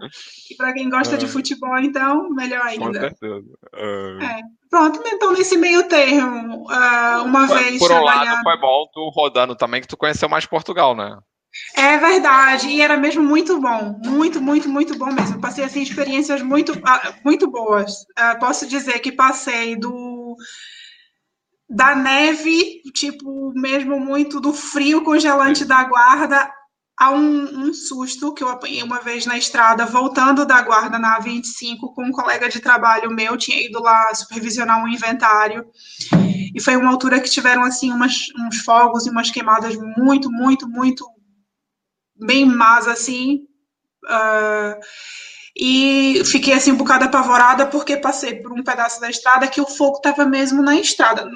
E para quem gosta de futebol, então, melhor ainda. Uh... É. Pronto, então nesse meio termo, uh, uma Por vez. Por um lado, foi bom tu rodando também, que tu conheceu mais Portugal, né? É verdade, e era mesmo muito bom, muito, muito, muito bom mesmo. Passei assim experiências muito, ah, muito boas. Uh, posso dizer que passei do da neve, tipo mesmo muito do frio congelante da guarda a um, um, susto que eu apanhei uma vez na estrada, voltando da guarda na A25 com um colega de trabalho meu, tinha ido lá supervisionar um inventário, e foi uma altura que tiveram, assim, umas, uns fogos e umas queimadas muito, muito, muito bem más, assim, uh, e fiquei, assim, um bocado apavorada, porque passei por um pedaço da estrada que o fogo estava mesmo na estrada,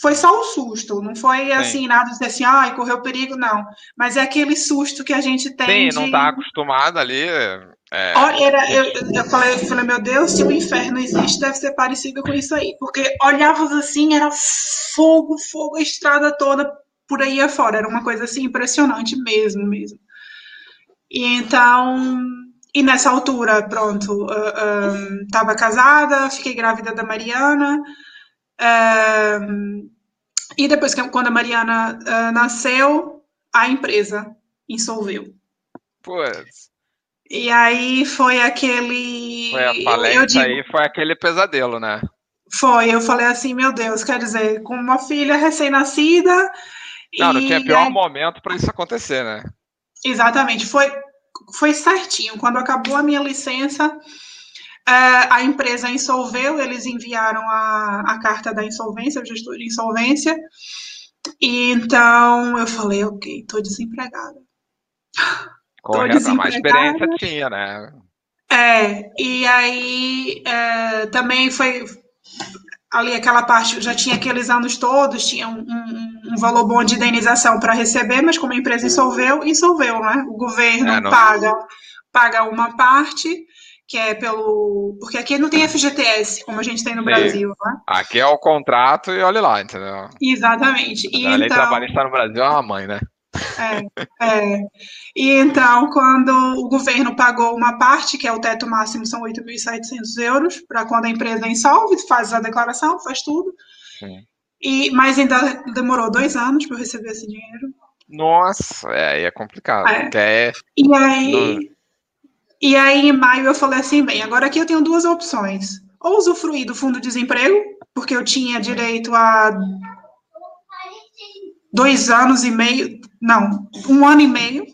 foi só um susto, não foi assim, Sim. nada de assim, ai, correu perigo, não. Mas é aquele susto que a gente tem. Sim, de... não tá acostumado ali. É... Olha, era, eu, eu, falei, eu falei, meu Deus, se o inferno existe, deve ser parecido com isso aí. Porque olhavas assim, era fogo, fogo, a estrada toda por aí afora. Era uma coisa assim impressionante mesmo, mesmo. E então. E nessa altura, pronto, estava uh, uh, casada, fiquei grávida da Mariana. Uh, e depois, que quando a Mariana uh, nasceu, a empresa insolveu. Pois. E aí foi aquele. Foi a falência digo, aí, foi aquele pesadelo, né? Foi, eu falei assim, meu Deus, quer dizer, com uma filha recém-nascida. Não, não tinha pior aí... momento para isso acontecer, né? Exatamente, foi, foi certinho. Quando acabou a minha licença, a empresa insolveu, eles enviaram a, a carta da insolvência, o gestor de insolvência, e então eu falei, ok, estou desempregada. Correto, mais experiência tinha, né? É, e aí é, também foi ali aquela parte, já tinha aqueles anos todos, tinha um, um, um valor bom de indenização para receber, mas como a empresa insolveu, insolveu, né? O governo é, paga, paga uma parte que é pelo. Porque aqui não tem FGTS, como a gente tem no Sim. Brasil, né? Aqui é o contrato e olha lá, entendeu? Exatamente. E a então... lei trabalhista no Brasil é uma mãe, né? É, é. E então, quando o governo pagou uma parte, que é o teto máximo, são 8.700 euros, para quando a empresa insolve, faz a declaração, faz tudo. Sim. E, mas ainda demorou dois anos para eu receber esse dinheiro. Nossa, é, aí é complicado. É. é e aí, e aí, em maio, eu falei assim: bem, agora aqui eu tenho duas opções. Ou usufruir do fundo de desemprego, porque eu tinha direito a dois anos e meio, não, um ano e meio.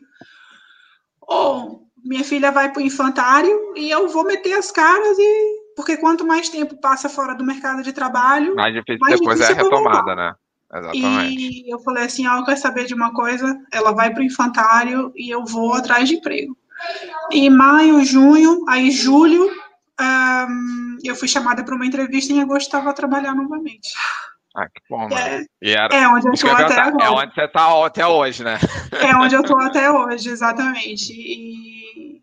Ou minha filha vai para o infantário e eu vou meter as caras e. Porque quanto mais tempo passa fora do mercado de trabalho. Mais difícil mais depois difícil é a retomada, né? Exatamente. E eu falei assim: ah, eu quero saber de uma coisa, ela vai para o infantário e eu vou atrás de emprego. Em maio, junho, aí julho, um, eu fui chamada para uma entrevista e em agosto estava a trabalhar novamente. Ah, que bom, é, era, é onde eu estou até tá, agora. É onde você está até hoje, né? É onde eu estou até hoje, exatamente. E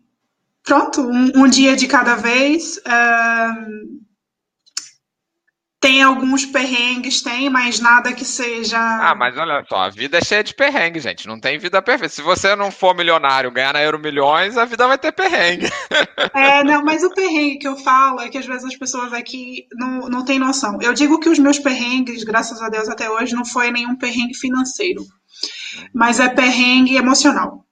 pronto, um, um dia de cada vez. Um, tem alguns perrengues, tem, mas nada que seja. Ah, mas olha só, a vida é cheia de perrengue, gente. Não tem vida perfeita. Se você não for milionário, ganhar na Euro Milhões, a vida vai ter perrengue. É, não, mas o perrengue que eu falo é que às vezes as pessoas aqui não, não têm noção. Eu digo que os meus perrengues, graças a Deus até hoje, não foi nenhum perrengue financeiro, mas é perrengue emocional.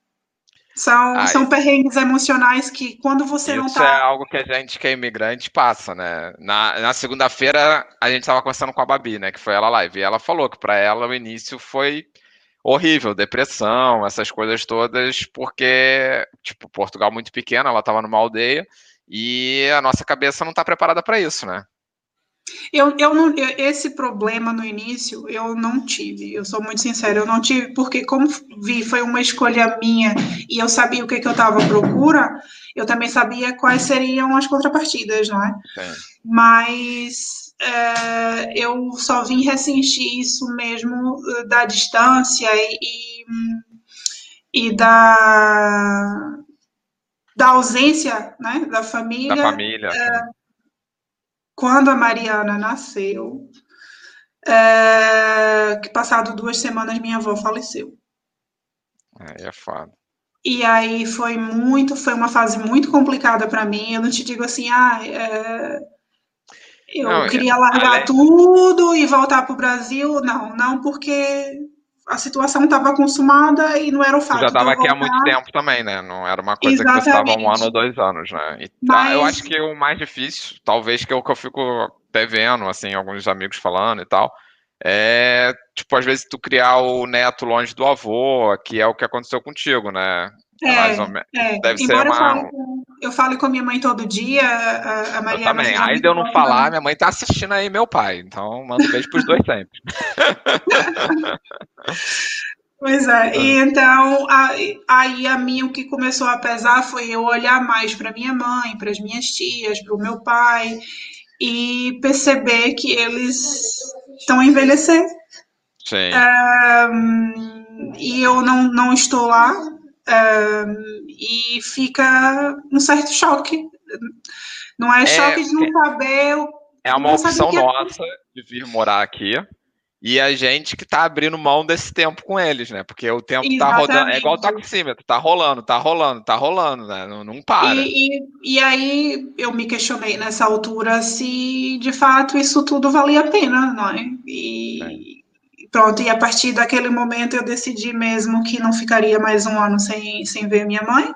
São, são perrengues emocionais que quando você não tá. Isso é algo que a gente que é imigrante passa, né? Na, na segunda-feira a gente estava conversando com a Babi, né? Que foi ela live. E ela falou que para ela o início foi horrível, depressão, essas coisas todas, porque, tipo, Portugal muito pequena, ela estava numa aldeia e a nossa cabeça não está preparada para isso, né? Eu, eu não, esse problema no início eu não tive, eu sou muito sincera, eu não tive, porque como vi, foi uma escolha minha e eu sabia o que, que eu estava à procura, eu também sabia quais seriam as contrapartidas, não é? Sim. Mas é, eu só vim ressentir isso mesmo eh, da distância e, e da, da ausência né, da família. Da família. É, quando a Mariana nasceu, é, que passado duas semanas minha avó faleceu. Aí é foda. E aí foi muito, foi uma fase muito complicada para mim. Eu não te digo assim, ah, é, eu não, queria largar tudo e voltar para o Brasil. Não, não, porque a situação estava consumada e não era o fato. já estava aqui há muito tempo também, né? Não era uma coisa Exatamente. que estava um ano ou dois anos, né? E Mas... tá, eu acho que o mais difícil, talvez que é o que eu fico até vendo, assim, alguns amigos falando e tal, é, tipo, às vezes tu criar o neto longe do avô, que é o que aconteceu contigo, né? É, mais ou menos. É. Deve Embora ser uma... eu, eu falo com a minha mãe todo dia, a, a Maria. Eu também. Aí de eu não falar, minha mãe tá assistindo aí meu pai. Então, manda um beijo pros dois sempre. pois é. E ah. então, aí a mim o que começou a pesar foi eu olhar mais para minha mãe, para as minhas tias, para o meu pai e perceber que eles estão a envelhecer. Sim. Um, e eu não, não estou lá, e fica um certo choque. Não é, é choque de não é saber. É uma opção nossa de vir morar aqui. E a gente que tá abrindo mão desse tempo com eles, né? Porque o tempo Exatamente. tá rodando. É igual o taxímetro, tá rolando, tá rolando, tá rolando, né? Não, não para. E, e, e, aí eu me questionei nessa altura se de fato isso tudo valia a pena, não é? E, é pronto, e a partir daquele momento eu decidi mesmo que não ficaria mais um ano sem, sem ver minha mãe.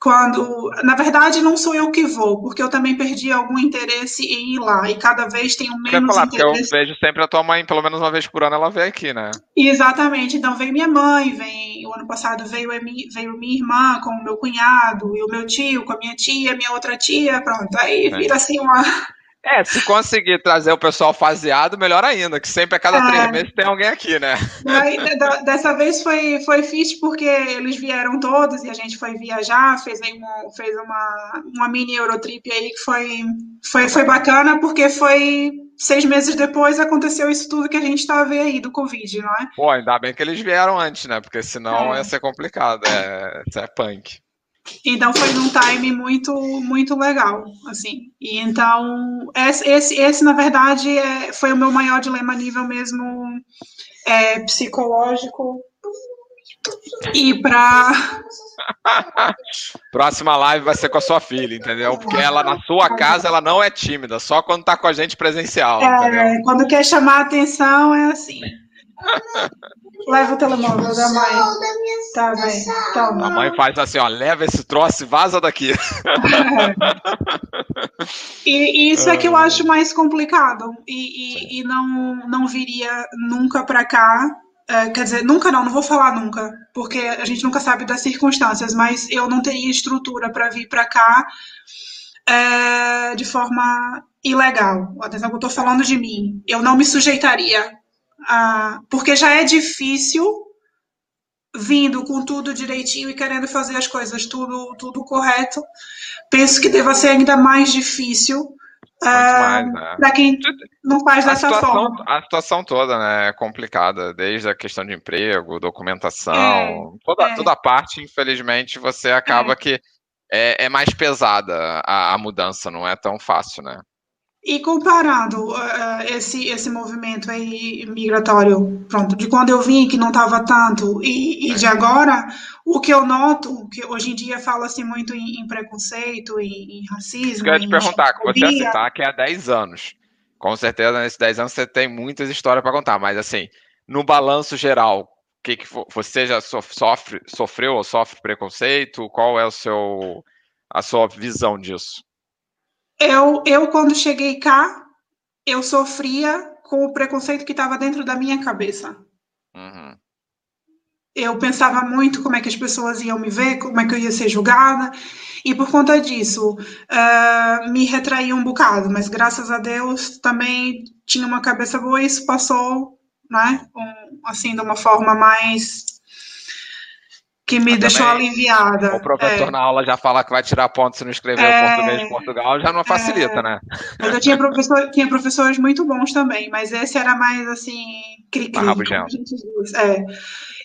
Quando, na verdade, não sou eu que vou, porque eu também perdi algum interesse em ir lá, e cada vez tenho menos falar, interesse. Porque eu vejo sempre a tua mãe, pelo menos uma vez por ano, ela vem aqui, né? Exatamente, então vem minha mãe, vem, o ano passado veio, veio minha irmã com o meu cunhado, e o meu tio com a minha tia, minha outra tia, pronto, aí vira assim uma é, se conseguir trazer o pessoal faseado, melhor ainda, que sempre a cada é. três meses tem alguém aqui, né? Aí, dessa vez foi, foi fixe porque eles vieram todos e a gente foi viajar, fez, uma, fez uma, uma mini Eurotrip aí que foi, foi, foi bacana porque foi seis meses depois aconteceu isso tudo que a gente está a ver aí do Covid, não é? Pô, ainda bem que eles vieram antes, né? Porque senão é. ia ser complicado, é, é punk. Então foi num time muito muito legal, assim. E então esse, esse, esse na verdade é, foi o meu maior dilema a nível mesmo é, psicológico. E para próxima live vai ser com a sua filha, entendeu? Porque ela na sua casa ela não é tímida, só quando tá com a gente presencial, é, Quando quer chamar a atenção é assim. Leva o telemóvel da mãe. Tá bem. Toma. A mãe faz assim, ó, leva esse troço e vaza daqui. e, e, isso é que eu acho mais complicado. E, e, e não, não viria nunca para cá. É, quer dizer, nunca não, não vou falar nunca, porque a gente nunca sabe das circunstâncias, mas eu não teria estrutura para vir para cá é, de forma ilegal. Atenção que eu estou falando de mim. Eu não me sujeitaria ah, porque já é difícil vindo com tudo direitinho e querendo fazer as coisas tudo, tudo correto. Penso que deva ser ainda mais difícil ah, né? para quem não faz a dessa situação, forma. A situação toda né, é complicada, desde a questão de emprego, documentação, é, toda, é. toda a parte, infelizmente, você acaba é. que é, é mais pesada a, a, mudança, não é tão fácil, né? E comparando uh, esse, esse movimento aí migratório, pronto, de quando eu vim, que não estava tanto, e, e, de agora, o que eu noto, que hoje em dia fala-se muito em, em, preconceito, em, em racismo. Eu ia te perguntar, que você citar que há 10 anos. Com certeza, nesses 10 anos você tem muitas histórias para contar, mas assim, no balanço geral, que, que você já sofre, sofreu ou sofre preconceito? Qual é o seu, a sua visão disso? Eu, eu, quando cheguei cá, eu sofria com o preconceito que estava dentro da minha cabeça. Uhum. Eu pensava muito como é que as pessoas iam me ver, como é que eu ia ser julgada, e por conta disso uh, me retraí um bocado, mas graças a Deus também tinha uma cabeça boa e isso passou, né, um, assim, de uma forma mais que me Mas deixou aliviada. O professor é. na aula já fala que vai tirar ponto se não escrever é. o português de Portugal, já não facilita, é. né? Mas eu tinha, professor, tinha professores muito bons também, mas esse era mais assim, cri-cri, como a gente diz. É.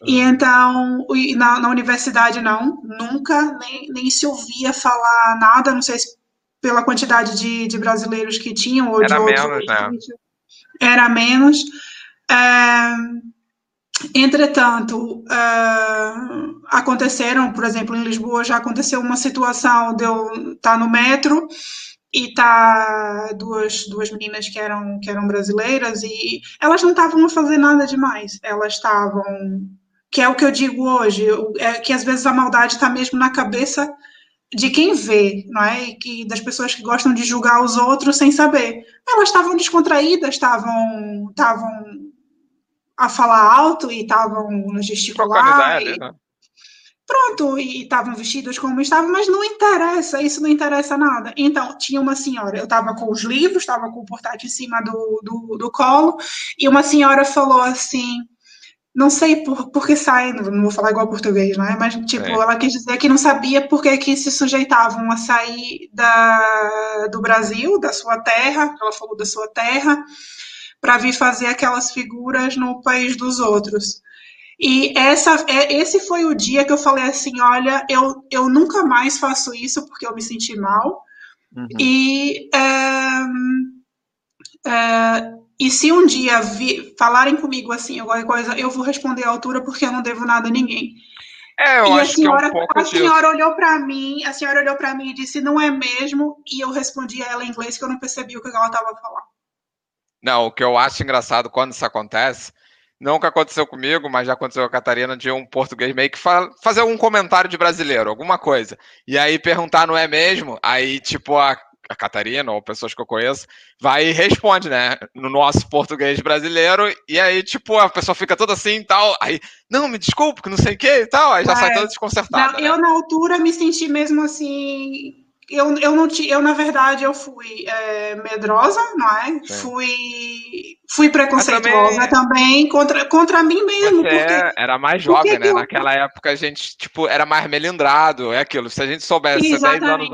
E então, na, na, universidade não, nunca, nem, nem se ouvia falar nada, não sei se pela quantidade de, de brasileiros que tinham, ou era de outros. Menos, né? Era menos. É, Entretanto, uh, aconteceram, por exemplo, em Lisboa já aconteceu uma situação de eu estar tá no metro e tá duas, duas meninas que eram, que eram brasileiras e elas não estavam a fazer nada demais, elas estavam, que é o que eu digo hoje, é que às vezes a maldade está mesmo na cabeça de quem vê, não é? E que das pessoas que gostam de julgar os outros sem saber. Elas estavam descontraídas, estavam estavam a falar alto e estavam a gesticular. E... Né? Pronto, e estavam vestidas como estavam, mas não interessa, isso não interessa nada. Então, tinha uma senhora, eu estava com os livros, estava com o portátil em cima do, do, do, colo, e uma senhora falou assim, não sei por, por que sai, não vou falar igual português, né? Mas, tipo, é. ela quis dizer que não sabia por que, que se sujeitavam a sair da, do Brasil, da sua terra, ela falou da sua terra, para vir fazer aquelas figuras no país dos outros. E essa, é, esse foi o dia que eu falei assim: olha, eu, eu nunca mais faço isso porque eu me senti mal. Uhum. E, é, é, e se um dia vi, falarem comigo assim, alguma coisa, eu vou responder à altura porque eu não devo nada a ninguém. É, eu e acho a senhora, que é um pouco a senhora olhou para mim, a senhora olhou para mim e disse não é mesmo, e eu respondi a ela em inglês que eu não percebi o que ela estava falando. Não, o que eu acho engraçado quando isso acontece, nunca aconteceu comigo, mas já aconteceu com a Catarina de um português meio que fa fazer um comentário de brasileiro, alguma coisa. E aí perguntar não é mesmo? Aí, tipo, a, a Catarina ou pessoas que eu conheço, vai e responde, né? No nosso português brasileiro, e aí, tipo, a pessoa fica toda assim e tal. Aí, não, me desculpe, que não sei o que e tal. Aí já é, sai toda desconcertada. Não, né? Eu, na altura, me senti mesmo assim eu, eu não eu na verdade eu fui é, medrosa, não é? Sim. Fui fui preconceituosa também, também, contra, contra mim mesmo. Porque, era mais jovem, né? Eu... Naquela época a gente tipo era mais melindrado, é aquilo. Se a gente soubesse Exatamente. 10 anos,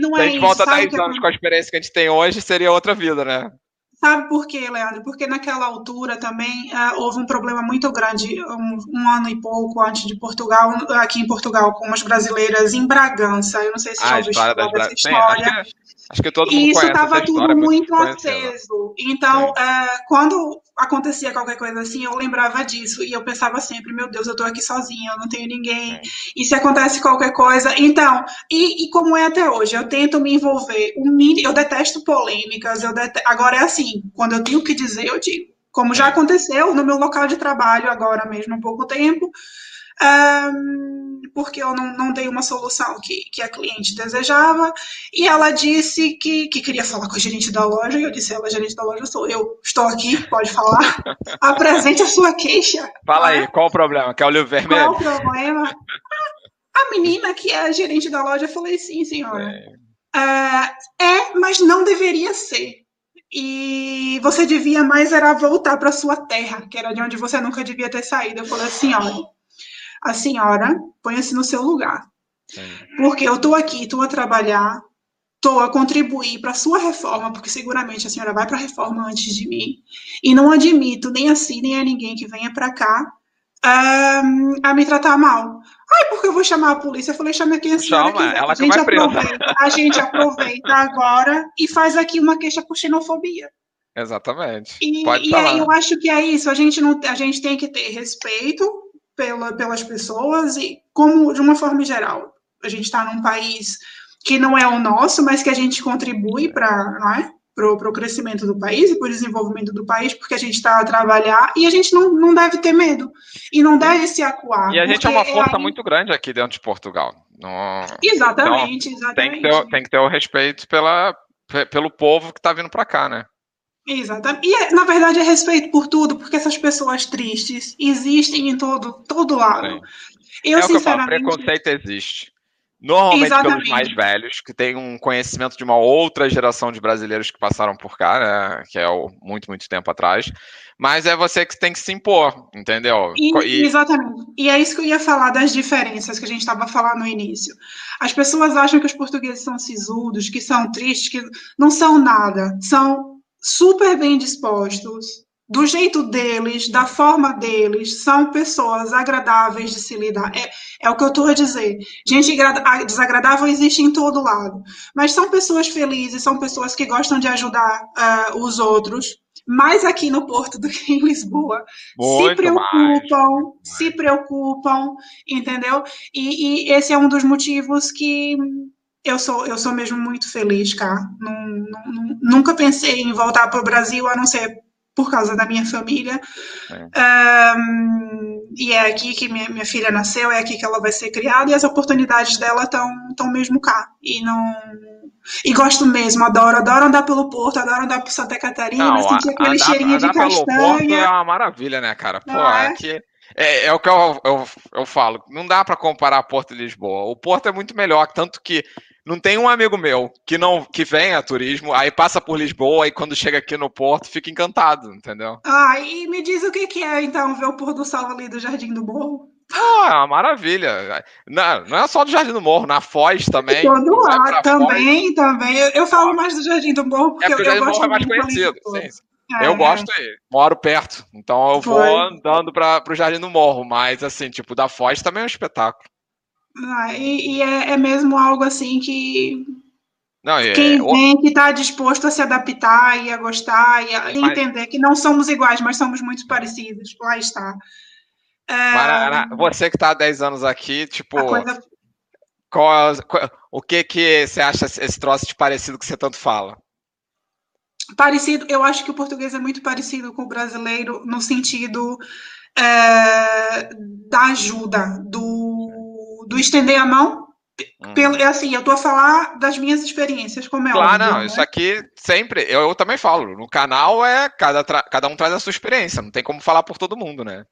não se a gente volta 10 anos com a experiência que a gente tem hoje, seria outra vida, né? Sabe por quê, Leandro? Porque naquela altura também uh, houve um problema muito grande, um, um, ano e pouco antes de Portugal, aqui em Portugal, com as brasileiras em Bragança. Eu não sei se ah, já ouviu falar dessa história. Acho que Acho que todo mundo e isso estava tudo muito aceso. Então, uh, quando acontecia qualquer coisa assim, eu lembrava disso. E eu pensava sempre, meu Deus, eu estou aqui sozinha, eu não tenho ninguém. E se acontece qualquer coisa. Então, e, e como é até hoje, eu tento me envolver. Eu detesto polêmicas. Eu detesto... Agora é assim, quando eu tenho que dizer, eu digo. Como já aconteceu no meu local de trabalho agora mesmo há pouco tempo um, porque eu não, não dei uma solução que, que a cliente desejava, e ela disse que, que queria falar com a gerente da loja, e eu disse, ela, gerente da loja sou eu, estou aqui, pode falar, apresente a sua queixa. Fala aí, qual o problema? Quer o livro vermelho? Qual o problema? A menina que é a gerente da loja, eu falei, sim, senhora. É. Uh, é, mas não deveria ser. E você devia mais era voltar para sua terra, que era de onde você nunca devia ter saído. Eu falei assim, olha, a senhora ponha-se no seu lugar. Porque eu estou aqui, estou a trabalhar, estou a contribuir para a sua reforma, porque seguramente a senhora vai para a reforma antes de mim, e não admito nem a si, nem a ninguém que venha para cá um, a me tratar mal. Ai, porque eu vou chamar a polícia? Eu falei, chame quem a senhora Chama, quiser. ela a que gente aproveita, a gente aproveita agora e faz aqui uma queixa por xenofobia. Exatamente. E, e aí eu acho que é isso. A gente não, a gente tem que ter respeito pela, pelas pessoas e como de uma forma geral. A gente está num país que não é o nosso, mas que a gente contribui para, não é? Para o crescimento do país e para o desenvolvimento do país, porque a gente está a trabalhar e a gente não, não deve ter medo e não deve se acuar. E a gente é uma força aí- muito grande aqui dentro de Portugal. Não- Exatamente, Tem exatamente. que, ter, o- tem que ter o respeito pela, pe- pelo povo que tá vindo pra cá, né? Exatamente. E, é- na verdade, é respeito por tudo, porque essas pessoas tristes existem em todo, todo lado. Eu, é o que eu falo, sinceramente, preconceito existe. Normalmente pelos Exatamente. mais velhos, que têm um conhecimento de uma outra geração de brasileiros que passaram por cá, né? Que é o muito, muito tempo atrás. Mas é você que tem que se impor, entendeu? E- e- Exatamente. E é isso que eu ia falar das diferenças que a gente estava falando no início. As pessoas acham que os portugueses são sisudos, que são tristes, que não são nada. São super bem dispostos, do jeito deles, da forma deles. São pessoas agradáveis de se lidar. É, é o que eu estou a dizer. Gente desagradável existe em todo lado. Mas são pessoas felizes, são pessoas que gostam de ajudar ah, os outros. Mais aqui no Porto do que em Lisboa se muito mais. preocupam, se preocupam, entendeu? E, e esse é um dos motivos que eu sou, eu sou mesmo muito feliz cá. Nun- nun- nunca pensei em voltar para o Brasil, a não ser por causa da minha família. Sim. Ahm, e é aqui que minha, minha filha nasceu, é aqui que ela vai ser criada, e as oportunidades dela estão tão mesmo cá. E não. E gosto mesmo, adoro, adoro andar pelo Porto, adoro andar por Santa Catarina, Não, sentir aquele andar, cheirinho de andar pelo Porto é castanha. uma maravilha, né, cara? Pô, é? aqui é, é o que eu, eu, eu falo. Não dá pra comparar Porto e Lisboa. O Porto é muito melhor, tanto que não tem um amigo meu que não que vem a turismo, aí passa por Lisboa e quando chega aqui no Porto fica encantado, entendeu? Ah, e me diz o que, que é, então, ver o pôr do sol ali do Jardim do Morro? Pô, é uma maravilha. Não, não é só do Jardim do Morro, na Foz também. Todo lá, também, também. Eu, eu falo mais do Jardim do Morro Foz. É porque porque eu, Jardim eu do gosto Morro é mais conhecido. sim. É, Eu gosto aí, moro perto, então eu vou Foi. andando para o Jardim do Morro, mas assim, tipo, da Foz também é um espetáculo. Ah, e e é, é mesmo algo assim que Não, quem é, o- vem que está disposto a se adaptar e a gostar e a Mas- entender que não somos iguais, mas somos muito parecidos. Lá está. É, Mara- você que tá há 10 anos aqui, tipo, coisa qual- qual- o que que você acha esse troço de parecido que você tanto fala? parecido, eu acho que o português é muito parecido com o brasileiro no sentido é, da ajuda, do, do estender a mão. Hum. Pelo, é assim, eu estou a falar das minhas experiências, como é Claro, óbvio, não, né? isso aqui sempre, eu, eu também falo, no canal é cada, cada um traz a sua experiência, não tem como falar por todo mundo, né?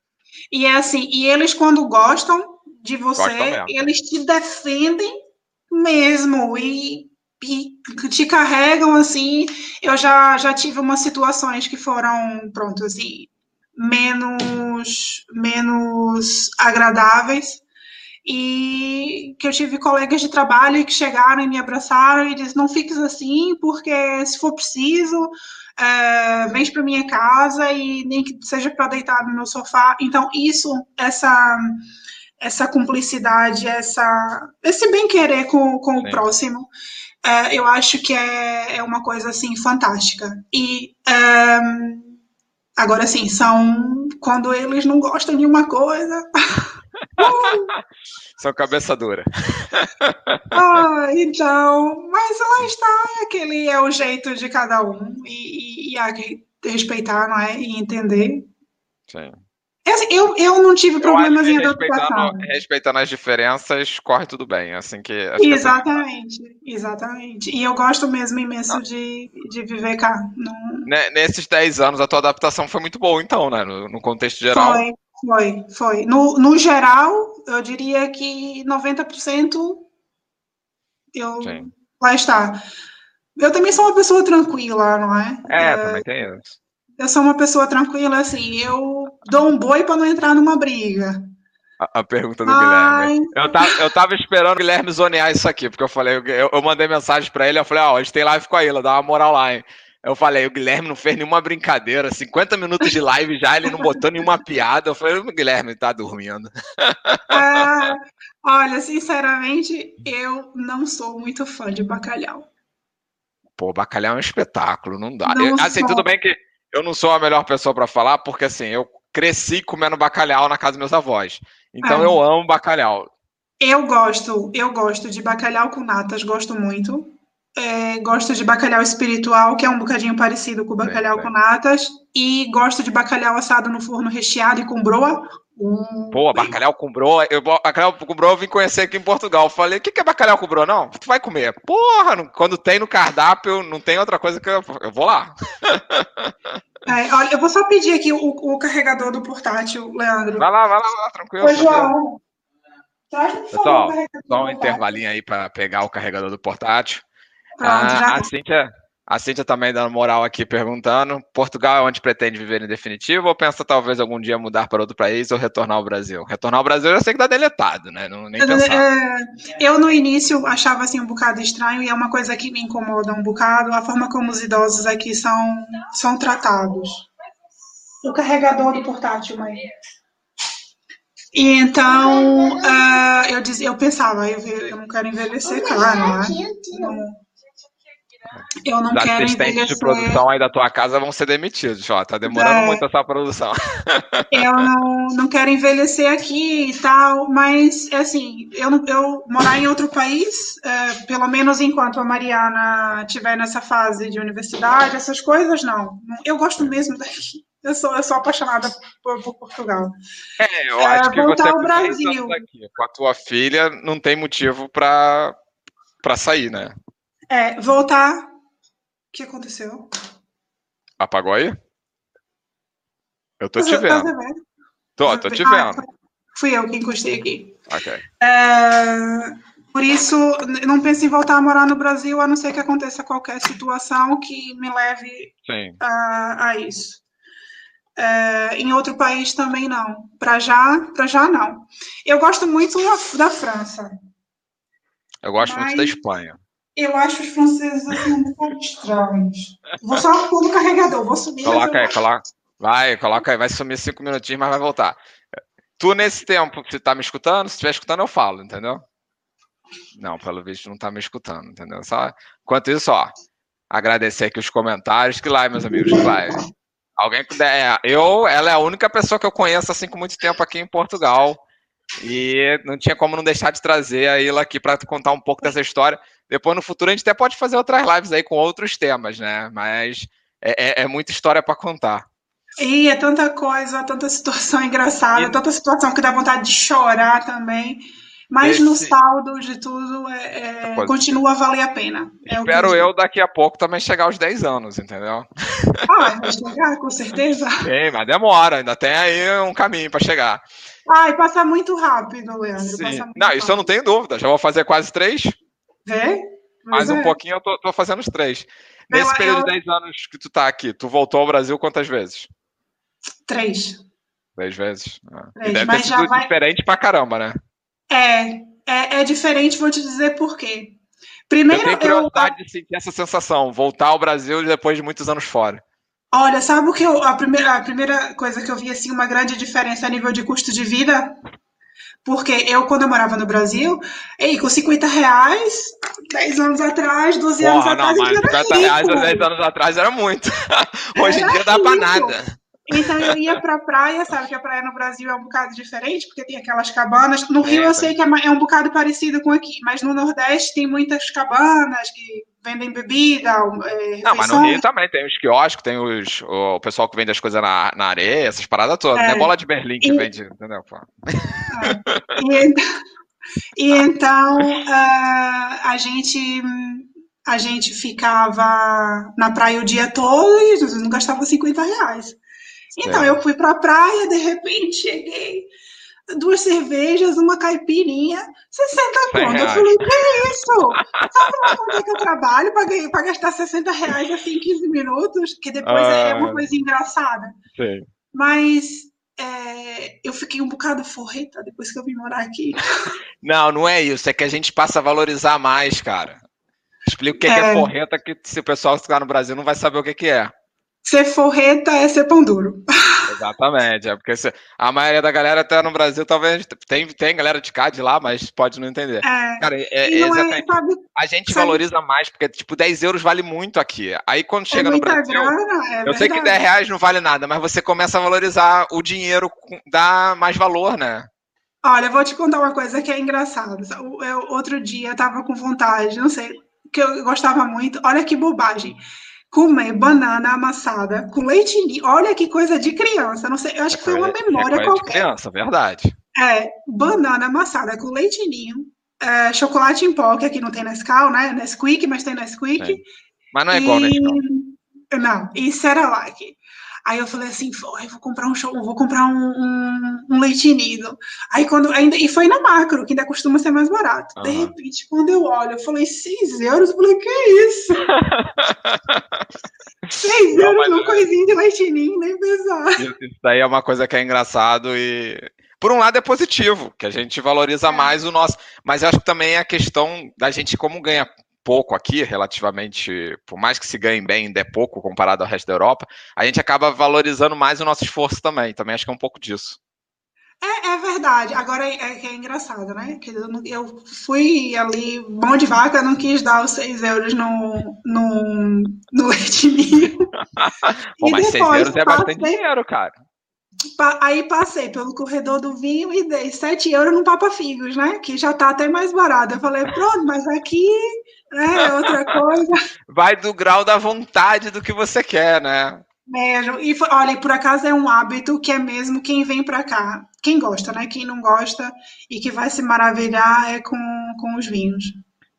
E é assim, e eles quando gostam de você, eles te defendem mesmo e, e te carregam assim. Eu já, já tive umas situações que foram, pronto, assim, menos, menos agradáveis. E que eu tive colegas de trabalho que chegaram e me abraçaram e disseram: não fiques assim, porque se for preciso, é, vem para minha casa e nem que seja para deitar no meu sofá. Então, isso, essa, essa cumplicidade, essa, esse bem-querer com, com o próximo, é, eu acho que é, é uma coisa assim fantástica. E é, agora sim, são quando eles não gostam de uma coisa. São cabeça dura. Ah, então, mas lá está, aquele é o jeito de cada um e, e, e há que respeitar, não é? E entender. Sim. É assim, eu, eu não tive Eu problemas em adaptação. respeitando, as diferenças, corre tudo bem, assim que... acho que é Exatamente, exatamente. E eu gosto mesmo imenso de, de viver cá. Nesses 10 anos, a tua adaptação foi muito boa, então, né? No, no contexto geral. Foi, foi, foi. No, no geral, eu diria que 90% eu. Sim. Lá está. Eu também sou uma pessoa tranquila, não é? É, também tem isso. Eu sou uma pessoa tranquila, assim, eu dou um boi para não entrar numa briga. A, a pergunta do Ai. Guilherme. Eu tava, eu tava esperando o Guilherme zonear isso aqui, porque eu falei, eu, eu mandei mensagem pra ele, eu falei, ó, hoje tem live com a Ilha, dá uma moral lá, hein? Eu falei, o Guilherme não fez nenhuma brincadeira, 50 minutos de live já, ele não botou nenhuma piada. Eu falei, o Guilherme tá dormindo. Ah, olha, sinceramente, eu não sou muito fã de bacalhau. Pô, bacalhau é um espetáculo, não dá. Não assim, sou... tudo bem que eu não sou a melhor pessoa para falar, porque assim, eu cresci comendo bacalhau na casa dos meus avós. Então é. eu amo bacalhau. Eu gosto, eu gosto de bacalhau com natas, gosto muito. É, gosto de bacalhau espiritual, que é um bocadinho parecido com o bacalhau com natas. E gosto de bacalhau assado no forno recheado e com broa. Hum, Pô, bacalhau com broa. Eu, bacalhau com broa eu vim conhecer aqui em Portugal. Falei, o que, que é bacalhau com broa? Não, tu vai comer. Porra, quando tem no cardápio, não tem outra coisa que eu, eu vou lá. É, olha, eu vou só pedir aqui o, o, carregador do portátil, Leandro. Vai lá, vai lá, vai lá tranquilo. Oi, João. Traz, por Pessoal, só um intervalinho aí para pegar o carregador do portátil. Pronto, ah, a, Cíntia, a Cíntia também dando moral aqui perguntando: Portugal é onde pretende viver em definitivo ou pensa talvez algum dia mudar para outro país ou retornar ao Brasil? Retornar ao Brasil eu sei que tá deletado, né? Não, nem pensar. É, eu no início achava assim um bocado estranho e é uma coisa que me incomoda um bocado a forma como os idosos aqui são, são tratados. O carregador do portátil, mãe. E então uh, eu, dizia, eu pensava, eu, eu não quero envelhecer, claro, né? Não, eu não Os quero assistentes de produção aí da tua casa vão ser demitidos, ó. Tá demorando é, muito essa produção. Eu não, não quero envelhecer aqui e tal, mas assim, eu, eu morar em outro país, é, pelo menos enquanto a Mariana estiver nessa fase de universidade, essas coisas, não. Eu gosto mesmo daqui. Eu sou, eu sou apaixonada por, por Portugal. É, eu acho é, que você ao Brasil. Aqui, com a tua filha, não tem motivo para sair, né? É, voltar. O que aconteceu? Apagou aí? Eu tô te vendo. Tá vendo? Tô, tô te ah, vendo. Fui eu que encostei aqui. Ok. É, por isso, não pense em voltar a morar no Brasil, a não ser que aconteça qualquer situação que me leve a, a, isso. É, em outro país também não. Para já, para já não. Eu gosto muito da, da França. Eu gosto muito da Espanha. Eu acho os franceses assim um pouco estranhos. Vou só pôr no carregador, vou subir. Coloca aí, coloca. Vai, coloca aí, vai sumir cinco minutinhos, mas vai voltar. Tu, nesse tempo, você tá me escutando? Se estiver escutando, eu falo, entendeu? Não, pelo visto, não tá me escutando, entendeu? Só... Enquanto isso, ó, agradecer aqui os comentários. Que lá, meus amigos, que lá. Alguém puder. Eu, ela é a única pessoa que eu conheço assim com muito tempo aqui em Portugal. E não tinha como não deixar de trazer a Ila aqui para contar um pouco dessa história. Depois, no futuro, a gente até pode fazer outras lives aí com outros temas, né? Mas é, é, é muita história para contar. E é tanta coisa, tanta situação engraçada, e... tanta situação que dá vontade de chorar também. Mas Esse... no saldo de tudo, é, é, continua a valer a pena. É Espero eu, daqui a pouco também chegar aos 10 anos, entendeu? Ah, vai chegar, com certeza. Sim, mas demora, ainda tem aí um caminho para chegar. Ai, passa muito rápido, Leandro. Sim. Não, rápido. isso eu não tenho dúvida. Já vou fazer quase três. É? Mais um é. pouquinho eu tô, tô, fazendo os três. Nesse período de 10 anos que tu tá aqui, tu voltou ao Brasil quantas vezes? Três. Três vezes? Ah. Três, e deve ter sido vai... diferente pra caramba, né? É, é, é, diferente, vou te dizer por quê. Primeiro, eu tenho curiosidade eu... de sentir essa sensação, voltar ao Brasil depois de muitos anos fora. Olha, sabe o que eu, a, primeira, a primeira coisa que eu vi assim, uma grande diferença a nível de custo de vida? Porque eu, quando eu morava no Brasil, ei, com 50 reais, 10 anos atrás, 12 Porra, anos não, atrás. Mas 50 reais há 10 anos atrás era muito. Hoje era em dia dá pra nada. Então eu ia para a praia, sabe que a praia no Brasil é um bocado diferente, porque tem aquelas cabanas. No Rio eu sei que é, é um bocado parecido com aqui, mas no Nordeste tem muitas cabanas que vendem bebida. É, não, mas no Rio também tem os quiosques, tem os, o pessoal que vende as coisas na, na areia, essas paradas todas. É, não é bola de Berlim que e, vende, entendeu? É, e, e, então uh, a gente a gente ficava na praia o dia todo e não gastava 50 reais. Então, é. eu fui para a praia, de repente cheguei, duas cervejas, uma caipirinha, 60 conto. Eu falei, que é isso? Sabe onde é que eu trabalho para gastar 60 reais assim em 15 minutos? Que depois ah, é uma ah. coisa engraçada. Sim. Mas é, eu fiquei um bocado forreta depois que eu vim morar aqui. Não, não é isso. É que a gente passa a valorizar mais, cara. Explica o que é, que é forreta, que se o pessoal ficar no Brasil não vai saber o que, que é. Ser forreta é ser pão duro. Exatamente, é porque se, a maioria da galera até no Brasil talvez tem, tem galera de cá de lá, mas pode não entender. É, Cara, é, é, é exatamente. É, sabe, a gente sabe, valoriza mais, porque tipo, 10 euros vale muito aqui. Aí quando chega no Brasil, grana, eu sei que 10 reais não vale nada, mas você começa a valorizar o dinheiro, dá mais valor, né? Olha, eu vou te contar uma coisa que é engraçada. Eu, outro dia eu tava com vontade, não sei, que eu gostava muito. Olha que bobagem comer banana amassada com leite ninho. Olha que coisa de criança. Não sei, eu acho que foi uma é memória é qualquer. De criança, verdade. É, banana amassada com leite ninho, é, chocolate em pó, que aqui não tem Nescau, né? Nesquik, mas tem Nesquik. Sim. Mas não é igual e... Nescau. Não, e Cerelac. Aí eu falei assim, vou comprar um show, vou comprar um, um, um leite nido. Aí quando ainda e foi na macro, que ainda costuma ser mais barato. Uhum. De repente, quando eu olho, eu falei 6 euros, eu falei, que isso? 6 euros num coisinho de leite ninho, nem pensar. Isso daí é uma coisa que é engraçado e por um lado é positivo, que a gente valoriza é. mais o nosso, mas eu acho que também é a questão da gente como ganha pouco aqui, relativamente, por mais que se ganhe bem, ainda é pouco comparado ao resto da Europa, a gente acaba valorizando mais o nosso esforço também. Também acho que é um pouco disso. É, é verdade. Agora é, é, é engraçado, né? Que eu, eu, fui ali, mão de vaca, não quis dar os 6 euros no, no, no leite Pô, mas 6 euros é bastante dinheiro, cara. Aí passei pelo corredor do vinho e dei 7 euros no Papa Figos, né? Que já tá até mais barato. Eu falei, pronto, mas aqui é outra coisa. Vai do grau da vontade do que você quer, né? Mesmo. E olha, por acaso é um hábito que é mesmo quem vem para cá. Quem gosta, né? Quem não gosta e que vai se maravilhar é com, com os vinhos.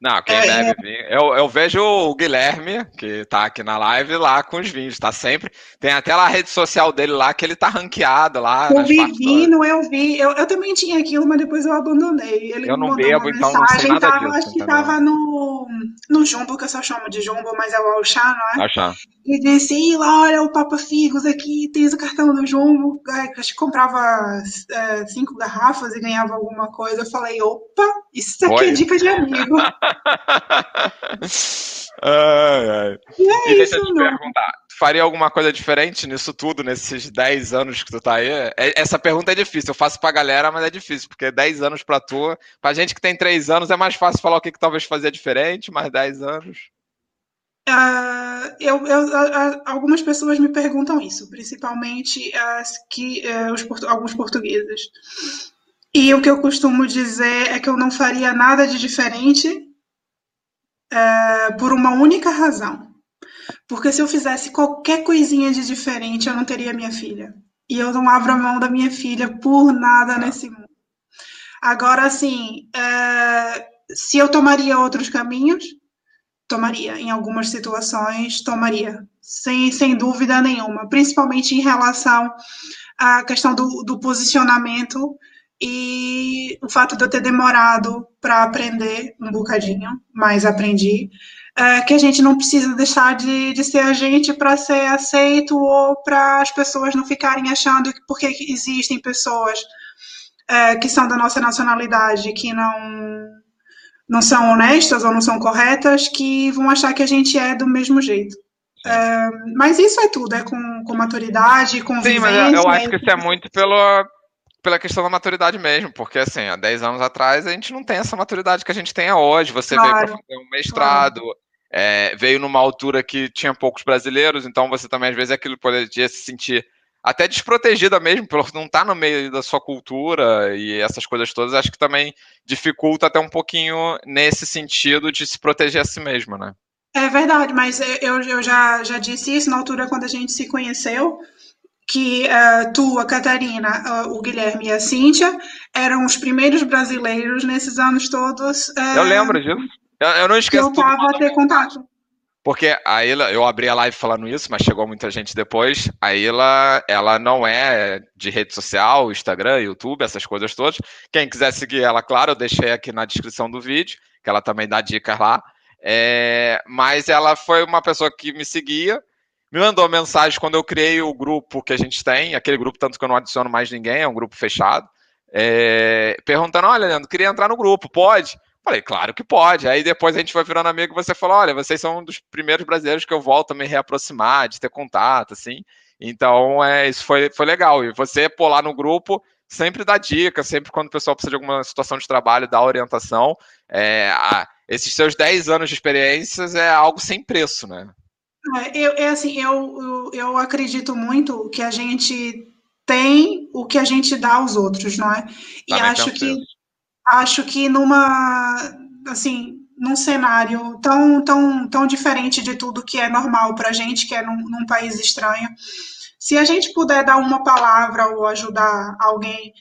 Não, quem é, deve é. vir. Eu, eu vejo o Guilherme, que tá aqui na live, lá com os vídeos, tá sempre. Tem até lá a rede social dele lá, que ele tá ranqueado lá. Eu vi vindo, eu vi. Eu, eu também tinha aquilo, mas depois eu abandonei. Ele eu não bebo, então não sei nada tava, disso. Acho que tava no, no Jumbo, que eu só chamo de Jumbo, mas é o Auchan, não é? Auchan. E disse, lá, olha o Papa Figos aqui, tens o cartão do Jumbo. Acho que comprava é, cinco garrafas e ganhava alguma coisa. Eu falei, opa, isso aqui Oi. é dica de amigo. ai, ai. E, é e deixa eu te não. perguntar, tu faria alguma coisa diferente nisso tudo, nesses 10 anos que tu tá aí? É, essa pergunta é difícil, eu faço pra galera, mas é difícil, porque 10 anos pra tu, pra gente que tem 3 anos é mais fácil falar o que, que talvez fazia diferente, mas 10 anos... Uh, eu, eu, uh, algumas pessoas me perguntam isso, principalmente as que, uh, os, alguns portugueses. E o que eu costumo dizer é que eu não faria nada de diferente por uma única razão. Porque se eu fizesse qualquer coisinha de diferente, eu não teria minha filha. E eu não abro a mão da minha filha por nada nesse mundo. Agora, assim, se eu tomaria outros caminhos, Tomaria, em algumas situações, tomaria, sem, sem dúvida nenhuma, principalmente em relação à questão do, do posicionamento e o fato de eu ter demorado para aprender um bocadinho, mas aprendi, é, que a gente não precisa deixar de, de ser a gente para ser aceito ou para as pessoas não ficarem achando que porque existem pessoas é, que são da nossa nacionalidade que não não são honestas ou não são corretas que vão achar que a gente é do mesmo jeito. É, mas isso é tudo, é com, com maturidade, com Sim, mas eu, eu acho que isso é muito pelo, pela questão da maturidade mesmo, porque assim, há 10 anos atrás a gente não tem essa maturidade que a gente tem hoje. Você claro, veio para fazer um mestrado, claro. é, veio numa altura que tinha poucos brasileiros, então você também às vezes aquilo poderia se sentir até desprotegida mesmo, por não estar tá no meio da sua cultura e essas coisas todas, acho que também dificulta até um pouquinho nesse sentido de se proteger a si mesma, né? É verdade, mas eu, eu já, já disse isso na altura quando a gente se conheceu, que uh, tu, a Catarina, uh, o Guilherme e a Cíntia eram os primeiros brasileiros nesses anos todos. Uh, eu lembro disso. Eu, eu não esqueço. Que eu estava a ter contato. Porque a Ila, eu abri a live falando isso, mas chegou muita gente depois. A Ila, ela não é de rede social, Instagram, YouTube, essas coisas todas. Quem quiser seguir ela, claro, eu deixei aqui na descrição do vídeo, que ela também dá dicas lá. É, mas ela foi uma pessoa que me seguia, me mandou mensagem quando eu criei o grupo que a gente tem, aquele grupo, tanto que eu não adiciono mais ninguém, é um grupo fechado, é, perguntando: olha, Leandro, queria entrar no grupo, pode? Falei, claro que pode. Aí depois a gente foi virando amigo e você falou: olha, vocês são um dos primeiros brasileiros que eu volto a me reaproximar, de ter contato, assim. Então, é, isso foi, foi legal. E você, pô, lá no grupo, sempre dá dica, sempre quando o pessoal precisa de alguma situação de trabalho, dá orientação. É, a, esses seus 10 anos de experiências é algo sem preço, né? É, eu, é assim, eu, eu, eu acredito muito que a gente tem o que a gente dá aos outros, não é? E Também acho que acho que numa assim num cenário tão tão tão diferente de tudo que é normal para a gente, que é num, num país estranho, se a gente puder dar uma palavra ou ajudar alguém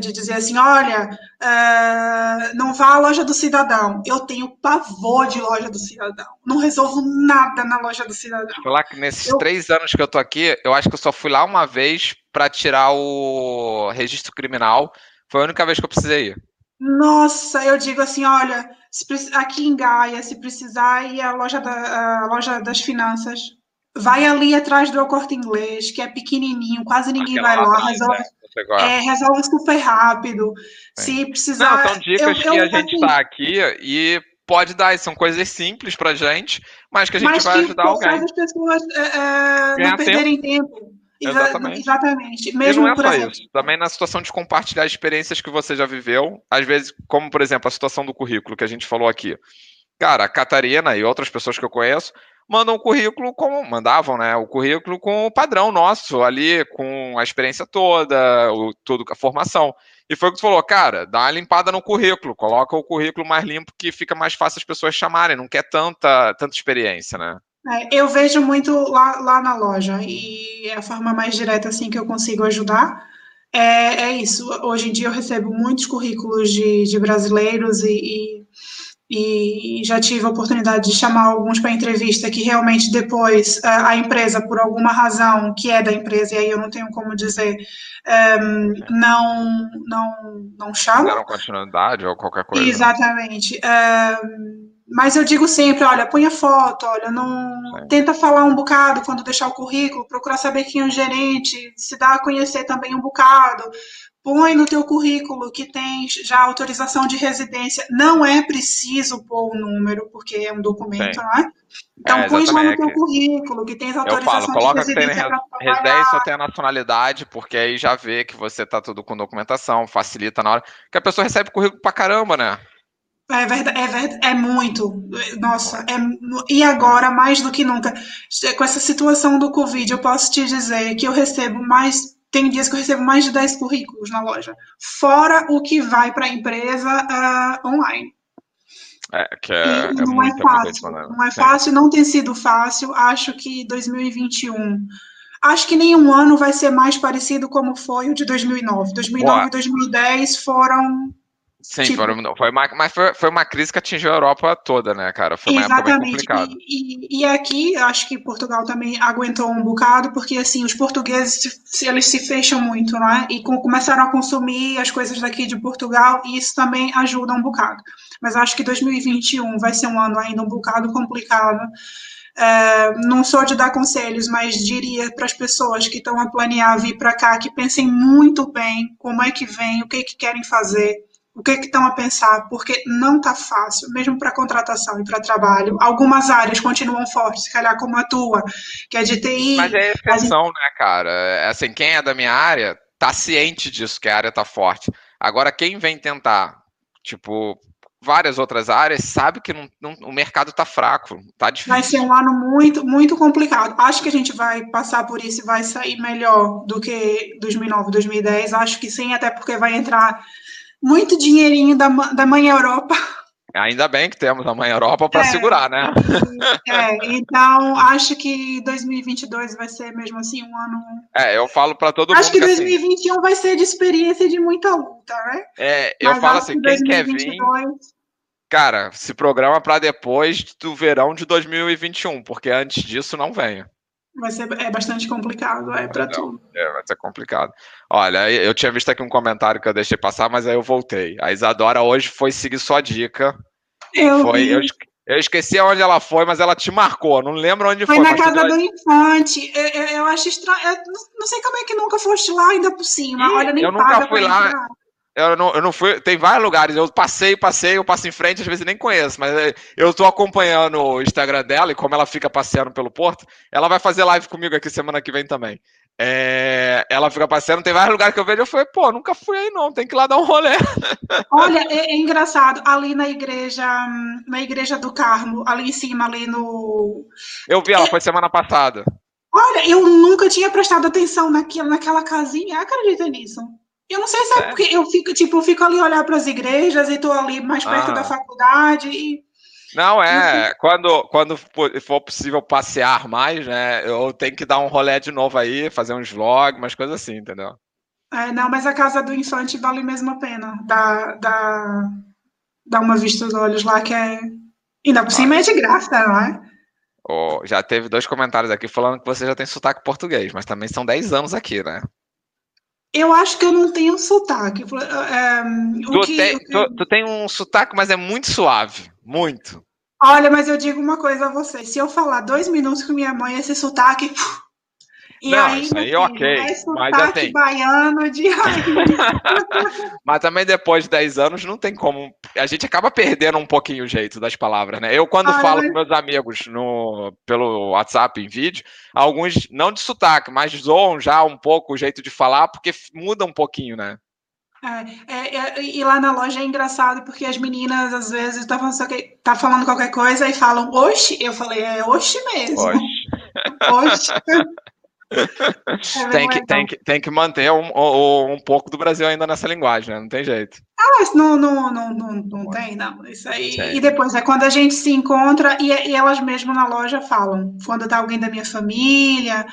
de dizer assim, olha, uh, não vá à loja do cidadão. Eu tenho pavor de loja do cidadão. Não resolvo nada na loja do cidadão. Falar que nesses eu... três anos que eu tô aqui, eu acho que eu só fui lá uma vez para tirar o registro criminal. Foi a única vez que eu precisei ir. Nossa, eu digo assim, olha, aqui em Gaia, se precisar ir à loja, da, à loja das finanças, vai ali atrás do corte inglês, que é pequenininho, quase ninguém Aquela vai lá, resolve, né? É, resolve super rápido. É. Se precisar. Não, são dicas eu, que eu, a gente está aqui e pode dar, são coisas simples pra gente, mas que a gente mas vai ajudar alguém. Mas as pessoas é, é não perderem tempo. tempo. Exatamente. Exatamente. Mesmo, e não é só exemplo... isso. Também na situação de compartilhar experiências que você já viveu, às vezes, como por exemplo a situação do currículo que a gente falou aqui. Cara, a Catarina e outras pessoas que eu conheço mandam um currículo como mandavam, né? O currículo com o padrão nosso ali, com a experiência toda, o, tudo a formação. E foi o que tu falou, cara, dá uma limpada no currículo, coloca o currículo mais limpo que fica mais fácil as pessoas chamarem, não quer tanta, tanta experiência, né? É, eu vejo muito lá, lá na loja e é a forma mais direta assim que eu consigo ajudar é, é isso. Hoje em dia eu recebo muitos currículos de, de brasileiros e, e, e, já tive a oportunidade de chamar alguns para entrevista que realmente depois a, a, empresa, por alguma razão que é da empresa, e aí eu não tenho como dizer, um, não, não, não chama. Deram continuidade ou qualquer coisa. Né? Exatamente. Um, mas eu digo sempre, olha, põe a foto, olha, não Sim. tenta falar um bocado quando deixar o currículo, procurar saber quem é o gerente, se dá a conhecer também um bocado. Põe no teu currículo que tem já autorização de residência. Não é preciso pôr o número, porque é um documento, Sim. não é? Então, é, põe lá no teu currículo que tem as autorizações eu falo, coloca de residência. Que tem residência ou tem a nacionalidade, porque aí já vê que você tá tudo com documentação, facilita na hora. Que a pessoa recebe currículo pra caramba, né? É verdade, é verdade, é muito. Nossa, é, e agora, mais do que nunca, com essa situação do Covid, eu posso te dizer que eu recebo mais. Tem dias que eu recebo mais de 10 currículos na loja, fora o que vai para a empresa uh, online. É, que é, é não é fácil. Não é fácil, não tem sido fácil. Acho que 2021 acho que nenhum ano vai ser mais parecido como foi o de 2009. 2009 Boa. e 2010 foram Sim, tipo, foi, uma, mas foi, foi, uma crise que atingiu a Europa toda, né, cara? Foi uma época bem complicada. E, e, e, aqui, acho que Portugal também aguentou um bocado, porque, assim, os portugueses, se, eles se fecham muito, né? E com, começaram a consumir as coisas daqui de Portugal, e isso também ajuda um bocado. Mas acho que 2021 vai ser um ano ainda um bocado complicado. É, não sou de dar conselhos, mas diria para as pessoas que estão a planear vir para cá que pensem muito bem como é que vem, o que, que querem fazer o que, que estão a pensar, porque não está fácil, mesmo para contratação e para trabalho. Algumas áreas continuam fortes, se calhar como a tua, que é de TI. Mas é exceção, gente... né, cara? É assim, quem é da minha área tá ciente disso, que a área tá forte. Agora, quem vem tentar, tipo, várias outras áreas, sabe que não, não, o mercado tá fraco, tá difícil. Vai ser um ano muito, muito complicado. Acho que a gente vai passar por isso e vai sair melhor do que 2009, 2010. Acho que sim, até porque vai entrar muito dinheirinho da, da Mãe Europa. Ainda bem que temos a Mãe Europa para é, segurar, né? É, então acho que 2022 vai ser mesmo assim um ano. É, eu falo para todo acho mundo. Acho que 2021 assim, vai ser de experiência de muita luta, né? É, eu Mas falo assim, que quem 2022... quer vir. Cara, se programa para depois do verão de 2021, porque antes disso não venha. Vai ser é bastante complicado, é para tudo. É, vai ser complicado. Olha, eu tinha visto aqui um comentário que eu deixei passar, mas aí eu voltei. A Isadora hoje foi seguir sua dica. Eu foi, eu, eu, esqueci onde ela foi, mas ela te marcou. Não lembro onde foi. Foi na casa do infante. Eu, eu, eu acho estranho. Não sei como é que nunca foste lá ainda por cima. Ih, Olha, nem eu nunca fui lá. Eu não, eu não fui. Tem vários lugares. Eu passei, passei, eu passo em frente, às vezes nem conheço, mas é, eu estou acompanhando o Instagram dela e como ela fica passeando pelo Porto, ela vai fazer live comigo aqui semana que vem também. É, ela fica passeando, tem vários lugares que eu vejo, eu falei, pô, nunca fui aí não, tem que ir lá dar um rolê. Olha, é, é engraçado, ali na igreja, na igreja do Carmo, ali em cima, ali no. Eu vi ela, é... foi semana passada. Olha, eu nunca tinha prestado atenção naquela, naquela casinha, acredita nisso? Eu não sei se é, é porque eu fico, tipo, eu fico ali olhar para as igrejas e estou ali mais perto ah. da faculdade e não, é. Quando, quando for possível passear mais, né? Eu tenho que dar um rolê de novo aí, fazer uns vlogs, umas coisas assim, entendeu? É, não, mas a casa do infante vale mesmo a pena. Dá, dá, dá uma vista dos olhos lá que é. Ainda por cima é de graça, não é? Oh, já teve dois comentários aqui falando que você já tem sotaque português, mas também são 10 anos aqui, né? Eu acho que eu não tenho sotaque. É, tu, que, tem, que... Tu, tu, tem um sotaque, mas é muito suave. Muito. Olha, mas eu digo uma coisa a você. Se eu falar dois minutos com minha mãe, esse sotaque. E não, aí, isso aí ok. É mas assim, baiano de Mas também depois de 10 anos não tem como. A gente acaba perdendo um pouquinho o jeito das palavras, né? Eu, quando falo mas... com meus amigos no, pelo WhatsApp em vídeo, alguns não de sotaque, mas zoam já um pouco o jeito de falar, porque muda um pouquinho, né? É, é, é, e lá na loja é engraçado porque as meninas às vezes estão falando, tá falando qualquer coisa e falam oxe. Eu falei, é oxe mesmo. Oxe. oxe. Tem, que, tem, que, tem que manter um, um, um, pouco do Brasil ainda nessa linguagem, né? Não tem jeito. Ah, mas não, não, não, não, não tem, não. Isso aí. E depois é quando a gente se encontra e, e elas mesmas na loja falam. Quando tá alguém da minha família,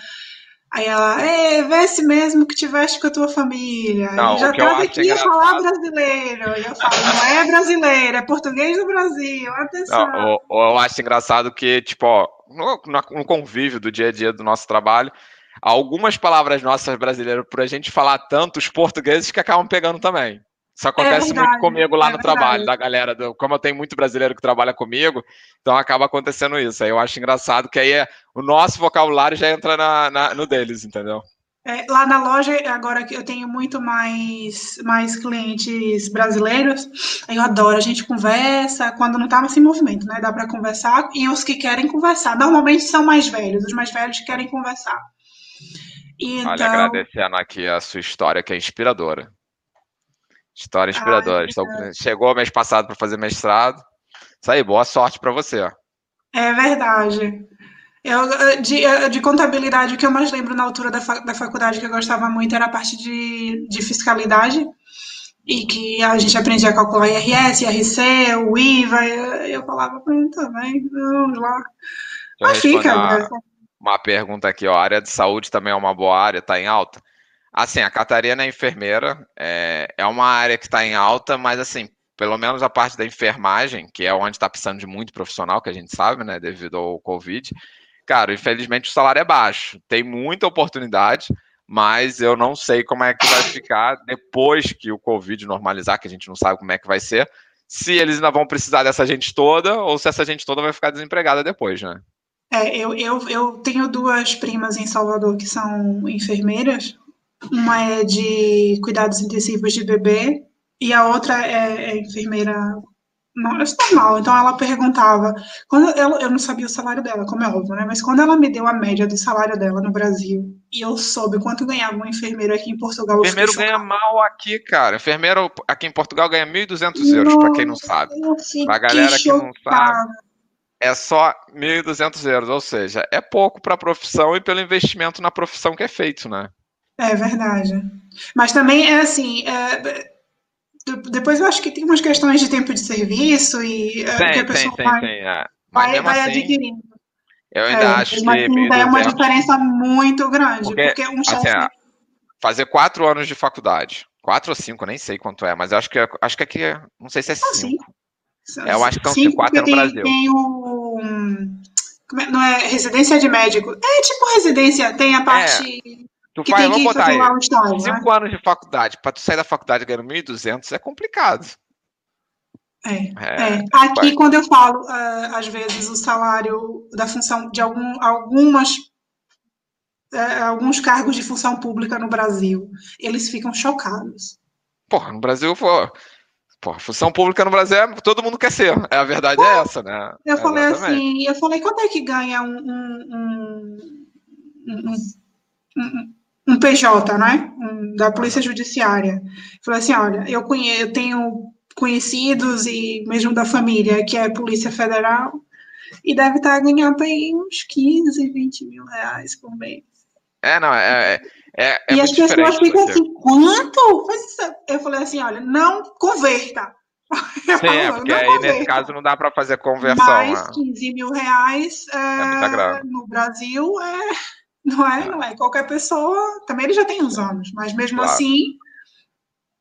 Aí ela, é, vê-se mesmo que tiveste com a tua família. Não, já tá aqui falar brasileiro. E eu falo, não é brasileiro, é português do Brasil. Atenção. Não, eu, eu acho engraçado que, tipo, ó, no, no convívio do dia a dia do nosso trabalho, algumas palavras nossas brasileiras, por a gente falar tanto, os portugueses que acabam pegando também. Isso acontece é muito comigo lá é no verdade. trabalho, da galera. Do, como eu tenho muito brasileiro que trabalha comigo, então acaba acontecendo isso. Aí eu acho engraçado que aí é, o nosso vocabulário já entra na, na no deles, entendeu? É, lá na loja, agora que eu tenho muito mais, mais clientes brasileiros, eu adoro, a gente conversa, quando não tá sem movimento, né? Dá para conversar, e os que querem conversar, normalmente são mais velhos, os mais velhos querem conversar. Então... Olha, agradecendo aqui a sua história, que é inspiradora. História inspiradora. Ai, então, chegou mês passado para fazer mestrado. Isso aí, boa sorte para você. É verdade. Eu, de, de, contabilidade, o que eu mais lembro na altura da, da faculdade que eu gostava muito era a parte de, de fiscalidade, e que a gente aprendia a calcular IRS, IRC, o IVA, eu, eu falava, pronto, também, vamos lá. Mas fica. Uma, né? Uma pergunta aqui, ó, a área de saúde também é uma boa área, está em alta? Assim, a Catarina é enfermeira, é, é uma área que está em alta, mas assim, pelo menos a parte da enfermagem, que é onde está precisando de muito profissional, que a gente sabe, né, devido ao Covid, cara, infelizmente o salário é baixo. Tem muita oportunidade, mas eu não sei como é que vai ficar depois que o Covid normalizar, que a gente não sabe como é que vai ser, se eles ainda vão precisar dessa gente toda ou se essa gente toda vai ficar desempregada depois, né? É, eu, eu, eu tenho duas primas em Salvador que são enfermeiras, uma é de cuidados intensivos de bebê e a outra é, é enfermeira não, é normal. Então ela perguntava, quando eu, eu não sabia o salário dela, como é óbvio, né? Mas quando ela me deu a média do salário dela no Brasil e eu soube quanto ganhava um enfermeiro aqui em Portugal. Enfermeiro ganha mal aqui, cara. Enfermeiro aqui em Portugal ganha 1.200 euros, para quem não sabe. Pra galera que não sabe, é só 1.200 euros, ou seja, é pouco para a profissão e pelo investimento na profissão que é feito, né? É verdade. Mas também é assim. É, depois eu acho que tem umas questões de tempo de serviço e é, tem, que a pessoa tem, vai, tem, é. vai, vai assim, adquirindo. Eu ainda é, acho que. Ainda é uma diferença muito grande. Porque, porque um assim, chefe. fazer quatro anos de faculdade. Quatro ou cinco, nem sei quanto é, mas eu acho que acho que aqui, não sei se é ah, cinco. É, eu acho que são cinco, quatro é no tem, Brasil. Tem o. Não é residência de médico. É tipo residência, tem a parte. É. Tu que faz, vamos botar aí, um estágio, cinco né? anos de faculdade, para tu sair da faculdade ganhando 1.200 é complicado. É, é, é. Aqui, quando eu falo, uh, às vezes, o salário da função de algum, algumas, uh, alguns cargos de função pública no Brasil, eles ficam chocados. porra, no Brasil, porra, função pública no Brasil é, todo mundo quer ser. É, a verdade pô, é essa, né? Eu falei Exatamente. assim, eu falei, quanto é que ganha um, um, um, um, um PJ, né? da Polícia Judiciária. Falei assim, olha, eu, conheço, eu tenho conhecidos e mesmo da família que é Polícia Federal e deve estar ganhando aí uns 15, 20 mil reais por mês. É, não, é. é, é, é e as pessoas ficam assim, quanto? Eu falei assim, olha, não converta. Sim, falo, é, porque aí converta. nesse caso não dá para fazer conversão. Mais 15 mil reais é, no Brasil é, não é, não é. Qualquer pessoa, também ele já tem uns anos, mas mesmo claro. assim,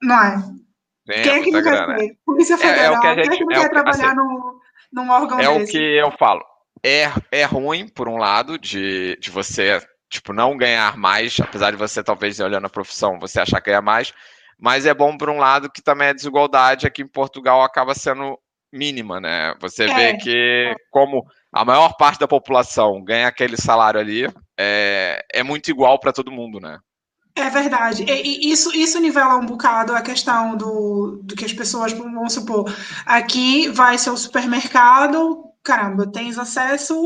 não é. Sim, Quem é que não quer ser? Polícia Federal, é, é o que a gente, quem é que não quer trabalhar assim, no, num órgão É desse? o que eu falo. É, é ruim, por um lado, de, de você tipo, não ganhar mais, apesar de você talvez olhando a profissão, você achar que ganha mais, mas é bom por um lado que também a desigualdade aqui em Portugal acaba sendo mínima, né? Você é. vê que como a maior parte da população ganha aquele salário ali, é, é muito igual para todo mundo, né? É verdade. E, isso, isso nivela um bocado a questão do, do que as pessoas, vamos supor, aqui vai ser o supermercado, caramba, tens acesso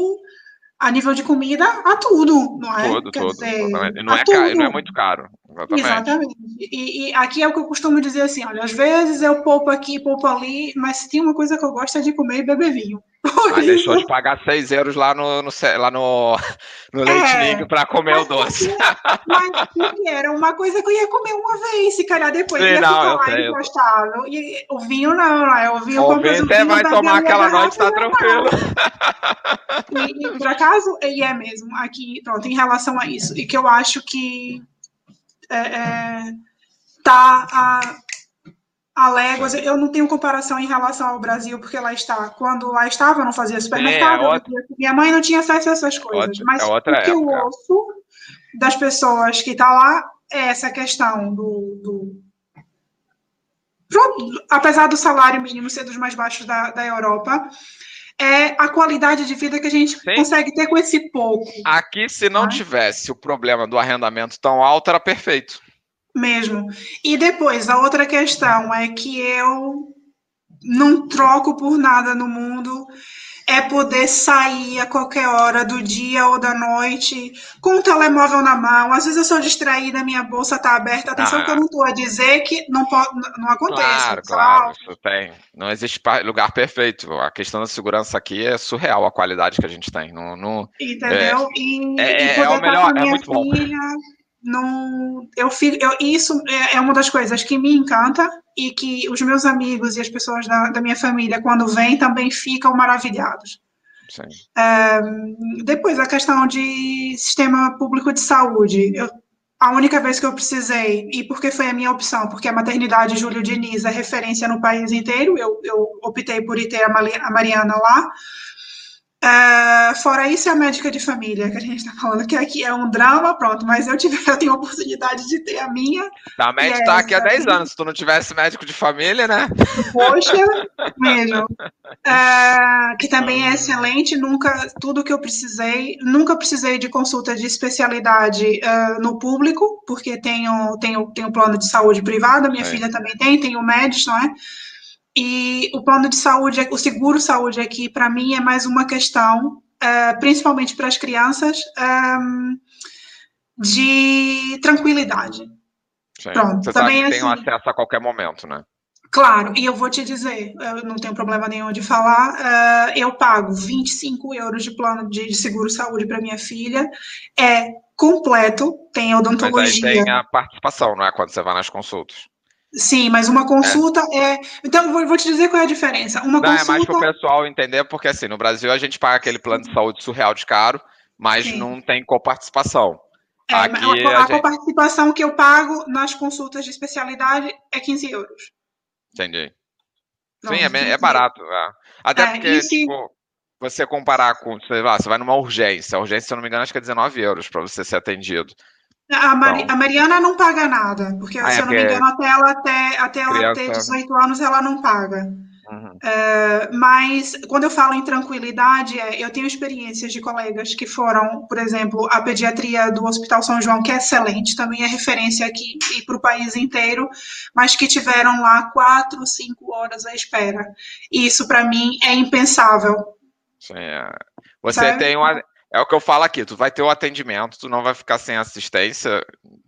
a nível de comida a tudo, não é? Tudo, Quer tudo. Dizer, não, é caro, não é muito caro. Exatamente. exatamente. E, e, aqui é o que eu costumo dizer assim: olha, às vezes eu poupo aqui, poupo ali, mas se tem uma coisa que eu gosto é de comer e beber vinho. Mas deixou de pagar 6 euros lá no, no lá no, no Leite é, para comer o doce. Mas era uma coisa que eu ia comer uma vez, se calhar depois Sim, ia não, ficar lá sei, encostado. E o vinho não, não é? O vinho, o vinho até vai tomar aquela noite, tá tranquilo. E, e, por acaso, e é mesmo, aqui, pronto, em relação a isso, e que eu acho que é, é, tá a, a léguas, eu não tenho comparação em relação ao Brasil, porque lá está. Quando lá estava, eu não fazia supermercado, é, outra... minha mãe não tinha acesso a essas coisas. Outra, mas é o que época. eu ouço das pessoas que estão tá lá é essa questão do, do apesar do salário mínimo ser dos mais baixos da, da Europa, é a qualidade de vida que a gente Sim. consegue ter com esse pouco. Aqui, se não tivesse o problema do arrendamento tão alto, era perfeito. Mesmo. E depois, a outra questão é que eu não troco por nada no mundo é poder sair a qualquer hora do dia ou da noite com o telemóvel na mão. Às vezes eu sou distraída, minha bolsa está aberta. Atenção ah. que eu não estou a dizer que não, pode, não acontece. Claro, claro, tem. Não existe lugar perfeito. A questão da segurança aqui é surreal, a qualidade que a gente tem. No, no Entendeu? É, e, é, e é o melhor, é muito filha, bom não, eu fico, eu, isso é, é, uma das coisas que me encanta e que os meus amigos e as pessoas da, da minha família, quando vêm, também ficam maravilhados. Depois, a questão de sistema público de saúde. Eu, a única vez que eu precisei, e porque foi a minha opção, porque a maternidade Júlio Diniz é referência no país inteiro, eu, eu optei por ir ter a Mariana lá, Uh, fora isso, é a médica de família que a gente está falando, que aqui é um drama, pronto, mas eu, tive, eu tenho a oportunidade de ter a minha. A médica está aqui há 10 anos, se tu não tivesse médico de família, né? Poxa, mesmo. Uh, que também é excelente, nunca, tudo que eu precisei, nunca precisei de consulta de especialidade uh, no público, porque tenho, tenho, tenho plano de saúde privado, minha é. filha também tem, tenho médico, não é? E o plano de saúde, o seguro saúde aqui, para mim, é mais uma questão, uh, principalmente para as crianças, um, ehm, de tranquilidade. Sim. Pronto, Você também sabe que assim, tem acesso a qualquer momento, né? Claro, e eu vou te dizer, eu não tenho problema nenhum de falar, uh, eu pago 25 euros de plano de seguro saúde para minha filha, é completo, tem odontologia. Mas aí tem a participação, não é? Quando você vai nas consultas. Sim, mas uma consulta é. é... Então, vou, vou, te dizer qual é a diferença. Uma Não, consulta... é mais para o pessoal entender, porque assim, no Brasil a gente paga aquele plano de saúde surreal de caro, mas Sim. não tem coparticipação. É, Aqui, a, a, a gente... coparticipação que eu pago nas consultas de especialidade é 15 euros. Entendi. Sim, é, é barato. É. Até é, porque, se... tipo, você comparar com, sei lá, você vai numa urgência, a urgência, se eu não me engano, acho que é 19 euros para você ser atendido. A, Mari, então, a, Mariana não paga nada, porque, ah, se é eu não me engano, até ela, até, até ela ter 18 anos, ela não paga. Uhum. Uh, mas quando eu falo em tranquilidade, é, eu tenho experiências de colegas que foram, por exemplo, a pediatria do Hospital São João, que é excelente, também é referência aqui e para o país inteiro, mas que tiveram lá quatro, cinco horas à espera. E isso para mim é impensável. Sim, é. Você Sabe? tem uma. É o que eu falo aqui, tu vai ter o atendimento, tu não vai ficar sem assistência,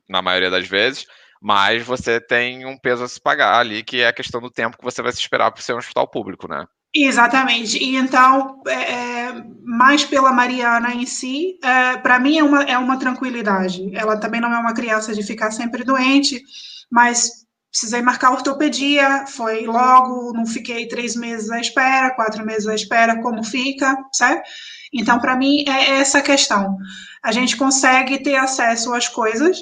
na maioria das vezes, mas você tem um peso a se pagar ali, que é a questão do tempo que você vai se esperar para ser um hospital público, né? Exatamente. E então, é, é mais pela Mariana em si, é, para mim é uma, é uma tranquilidade. Ela também não é uma criança de ficar sempre doente, mas precisei marcar ortopedia, foi logo, não fiquei três meses à espera, quatro meses à espera, como fica, certo? Então, para mim, é essa questão. A gente consegue ter acesso às coisas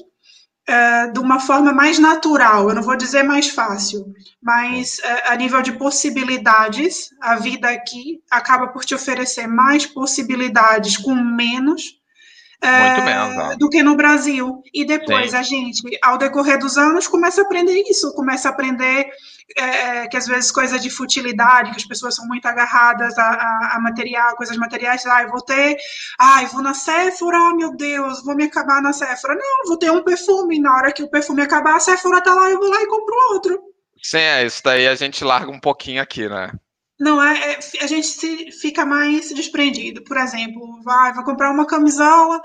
uh, de uma forma mais natural, eu não vou dizer mais fácil, mas uh, a nível de possibilidades, a vida aqui acaba por te oferecer mais possibilidades com menos. Muito menos, do que no Brasil. E depois Sim. a gente, ao decorrer dos anos, começa a aprender isso, começa a aprender é, que às vezes coisa de futilidade, que as pessoas são muito agarradas a, a, a material, coisas materiais, ah, eu vou ter, ah, eu vou na Sephora, meu Deus, vou me acabar na Sephora. Não, vou ter um perfume, na hora que o perfume acabar, a Sephora tá lá, eu vou lá e compro outro. Sim, é, isso daí a gente larga um pouquinho aqui, né? Não, é, é a gente se, fica mais desprendido. Por exemplo, vai, vai comprar uma camisola,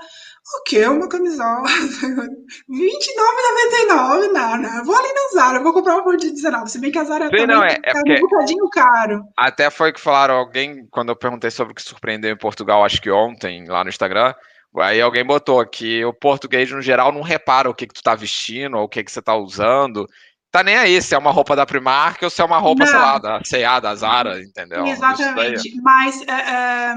o que uma camisola? R$29,99, nada. Vou ali na Zara, vou comprar uma por de 19. Se bem que a Zara Sim, não, é, é porque um bocadinho caro. Até foi que falaram alguém, quando eu perguntei sobre o que surpreendeu em Portugal, acho que ontem, lá no Instagram, aí alguém botou que o português, no geral, não repara o que, que tu tá vestindo ou o que, que você tá usando. Tá nem aí se é uma roupa da Primark ou se é uma roupa, não. sei lá, da C&A, da Zara, entendeu? Exatamente. Mas... É, é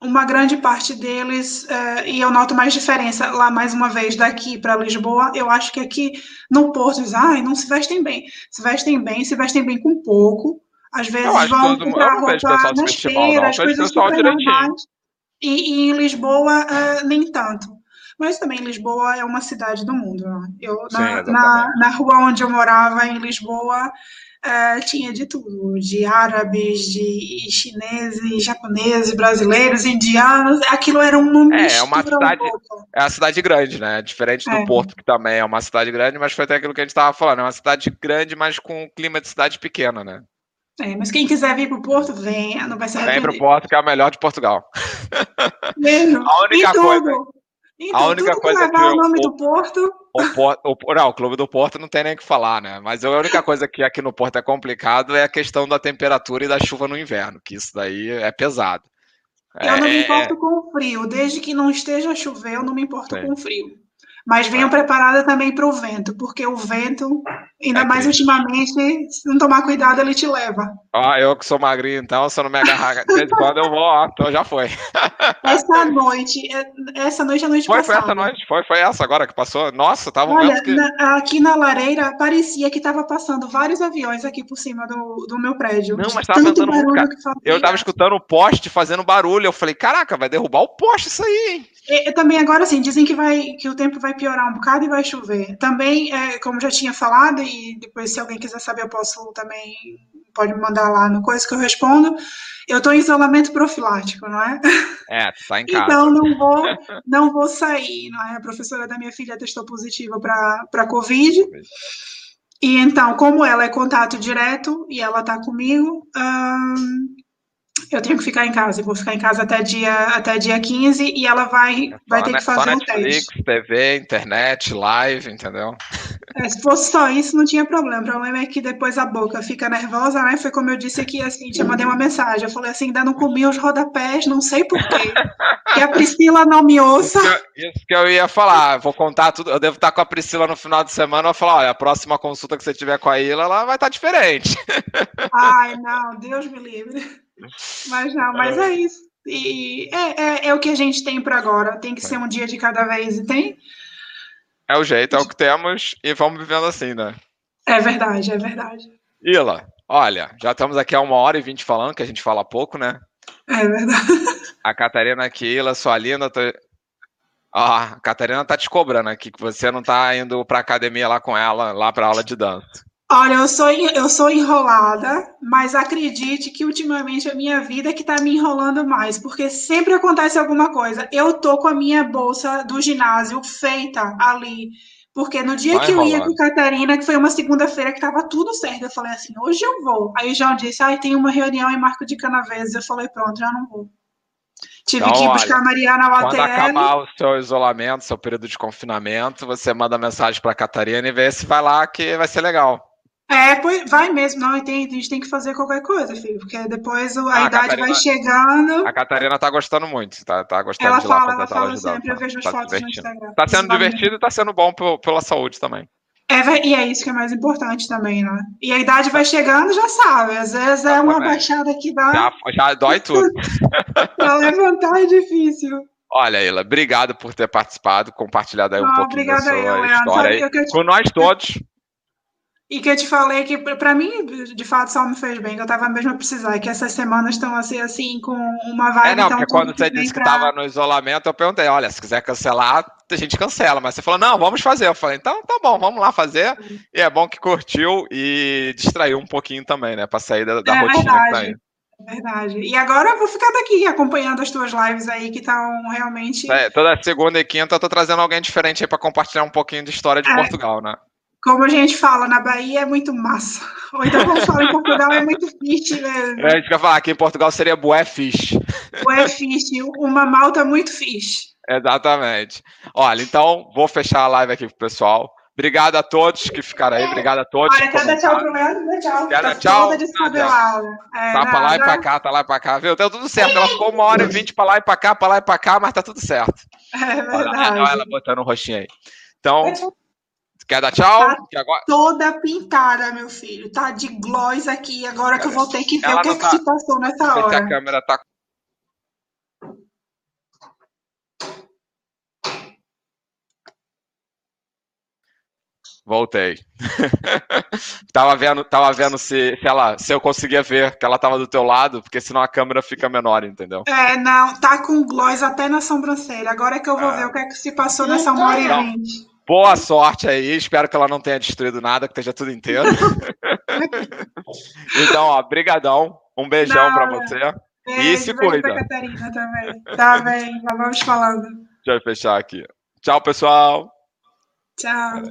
uma grande parte deles, uh, e eu noto mais diferença lá, mais uma vez, daqui para Lisboa, eu acho que aqui no Porto, eles, ai, não se vestem bem. Se vestem bem, se vestem bem com pouco. Às vezes vão comprar roupa nas feiras, coisas super normais. E, e, em Lisboa, uh, nem tanto. Mas também Lisboa é uma cidade do mundo. Né? Eu, Sim, na, na, na rua onde eu morava, em Lisboa, Uh, tinha de tudo, de árabes, de chineses, japoneses, brasileiros, indianos, aquilo era uma É, é uma cidade, é uma cidade grande, né? Diferente do é. Porto, que também é uma cidade grande, mas foi até aquilo que a gente estava falando, é uma cidade grande, mas com um clima de cidade pequena, né? É, mas quem quiser vir para o Porto, venha, não vai ser Vem para o Porto, que é a melhor de Portugal. Mesmo. a única coisa, então, a única coisa que levar o nome o, do Porto. O, o, não, o Clube do Porto não tem nem o que falar, né? Mas a única coisa que aqui no Porto é complicado é a questão da temperatura e da chuva no inverno, que isso daí é pesado. Eu é, não me é, importo é... com o frio, desde que não esteja a chover, eu não me importo Sim. com o frio. Mas venham preparada também para o vento, porque o vento, ainda é mais ultimamente, se não tomar cuidado, ele te leva. Ah, eu que sou magrinho, então, se eu não me agarrar de vez em quando, eu vou, ó, então já foi. Essa noite, é, essa noite a noite foi, passada. Foi essa noite, foi, foi essa agora que passou. Nossa, tava Olha, que... na, aqui na lareira, parecia que estava passando vários aviões aqui por cima do, do meu prédio. Não, mas tava cantando música. Eu tava escutando o poste fazendo barulho, eu falei, caraca, vai derrubar o poste isso aí, hein? E, também agora sim, dizem que vai que o tempo vai piorar um bocado e vai chover. Também, é, como já tinha falado, e depois se alguém quiser saber, eu posso também pode me mandar lá no coisa que eu respondo. Eu estou em isolamento profilático, não é? É, tá em casa. Então não vou, não vou sair, não é? A professora da minha filha testou positiva para Covid. E então, como ela é contato direto e ela está comigo, hum, eu tenho que ficar em casa, eu vou ficar em casa até dia, até dia 15 e ela vai, é vai ter que fazer o Netflix, teste. TV, internet, live, entendeu? É, se fosse só isso, não tinha problema. O problema é que depois a boca fica nervosa, né? Foi como eu disse aqui, assim, eu mandei uma mensagem. Eu falei assim, ainda não comi os rodapés, não sei porquê. que a Priscila não me ouça. Isso que, eu, isso que eu ia falar, vou contar tudo. Eu devo estar com a Priscila no final de semana. Eu vou falar, olha, a próxima consulta que você tiver com a Ilha, ela vai estar diferente. Ai, não, Deus me livre. Mas não, mas é, é isso. E é, é, é, o que a gente tem para agora. Tem que ser um dia de cada vez, e tem. É o jeito, é o que temos e vamos vivendo assim, né? É verdade, é verdade. Ila, olha, já estamos aqui há uma hora e vinte falando, que a gente fala pouco, né? É verdade. A Catarina aqui, Ila, sua linda. Tô... a Catarina tá te cobrando aqui, que você não tá indo pra academia lá com ela, lá pra aula de dança. Olha, eu sou, eu sou enrolada, mas acredite que ultimamente a minha vida é que tá me enrolando mais, porque sempre acontece alguma coisa. Eu tô com a minha bolsa do ginásio feita ali, porque no dia Vai que eu ia com a Catarina, que foi uma segunda-feira que tava tudo certo, eu falei assim, hoje eu vou. Aí o João disse, ah, tem uma reunião em Marco de Canaveses. Eu falei, pronto, já não vou. Tive então, que ir buscar olha, a Mariana ao Quando acabar o seu isolamento, seu período de confinamento, você manda mensagem para a Catarina e vê se vai lá, que vai ser legal. É, pois vai mesmo, não, tem, a gente tem que fazer qualquer coisa, filho, porque depois a, a idade Catarina, vai chegando. A Catarina tá gostando muito, tá, tá gostando ela de lá fala, ela fala ajudando, sempre, tá, eu vejo as tá fotos no Instagram. Tá sendo divertido e tá sendo bom pela saúde também. É, e é isso que é mais importante também, né? E a idade vai chegando, já sabe, às vezes é uma baixada que dá. Já, já dói tudo. pra levantar é difícil. Olha, Ila, obrigado por ter participado, compartilhado aí um ah, pouquinho da sua eu, história aí, te... com nós todos. E que eu te falei que, para mim, de fato, só me fez bem, que eu tava mesmo a precisar, e que essas semanas estão assim, assim, com uma vibe. É, não, porque quando você disse pra... que tava no isolamento, eu perguntei: olha, se quiser cancelar, a gente cancela. Mas você falou: não, vamos fazer. Eu falei: então tá bom, vamos lá fazer. E é bom que curtiu e distraiu um pouquinho também, né, pra sair da, da é, rotina verdade. que tá aí. É verdade. E agora eu vou ficar daqui acompanhando as tuas lives aí que estão realmente. É, toda segunda e quinta eu tô trazendo alguém diferente aí para compartilhar um pouquinho de história de é. Portugal, né? Como a gente fala, na Bahia é muito massa. Ou então, como fala em Portugal, é muito fish mesmo. É, a gente quer falar que em Portugal seria bué fish. Bué fish, uma malta muito fish. Exatamente. Olha, então, vou fechar a live aqui pro pessoal. Obrigado a todos que ficaram aí. Obrigado a todos. Olha, cada tchau pro Leandro? Tchau. Cada tá tchau. É, tá pra lá e pra cá, tá lá e pra cá. Viu? Deu tudo certo. Ela ficou uma hora e vinte pra lá e pra cá, pra lá e pra cá, mas tá tudo certo. É verdade. Olha ela botando um roxinho aí. Então, Quer dar tchau? Tá agora... Toda pintada, meu filho. Tá de gloss aqui. Agora que eu vou ter que ver o que, é que se passou nessa hora. A câmera tá. Voltei. tava vendo, tava vendo se, se, ela, se eu conseguia ver que ela tava do teu lado, porque senão a câmera fica menor, entendeu? É, não, tá com gloss até na sobrancelha. Agora é que eu vou é. ver o que é que se passou nessa hora e vinte. Boa sorte aí, espero que ela não tenha destruído nada, que esteja tudo inteiro. então, ó, brigadão, um beijão para você. Beijo, e se cuida. Catarina também. Tá bem, vamos falando. Deixa eu fechar aqui. Tchau, pessoal. Tchau.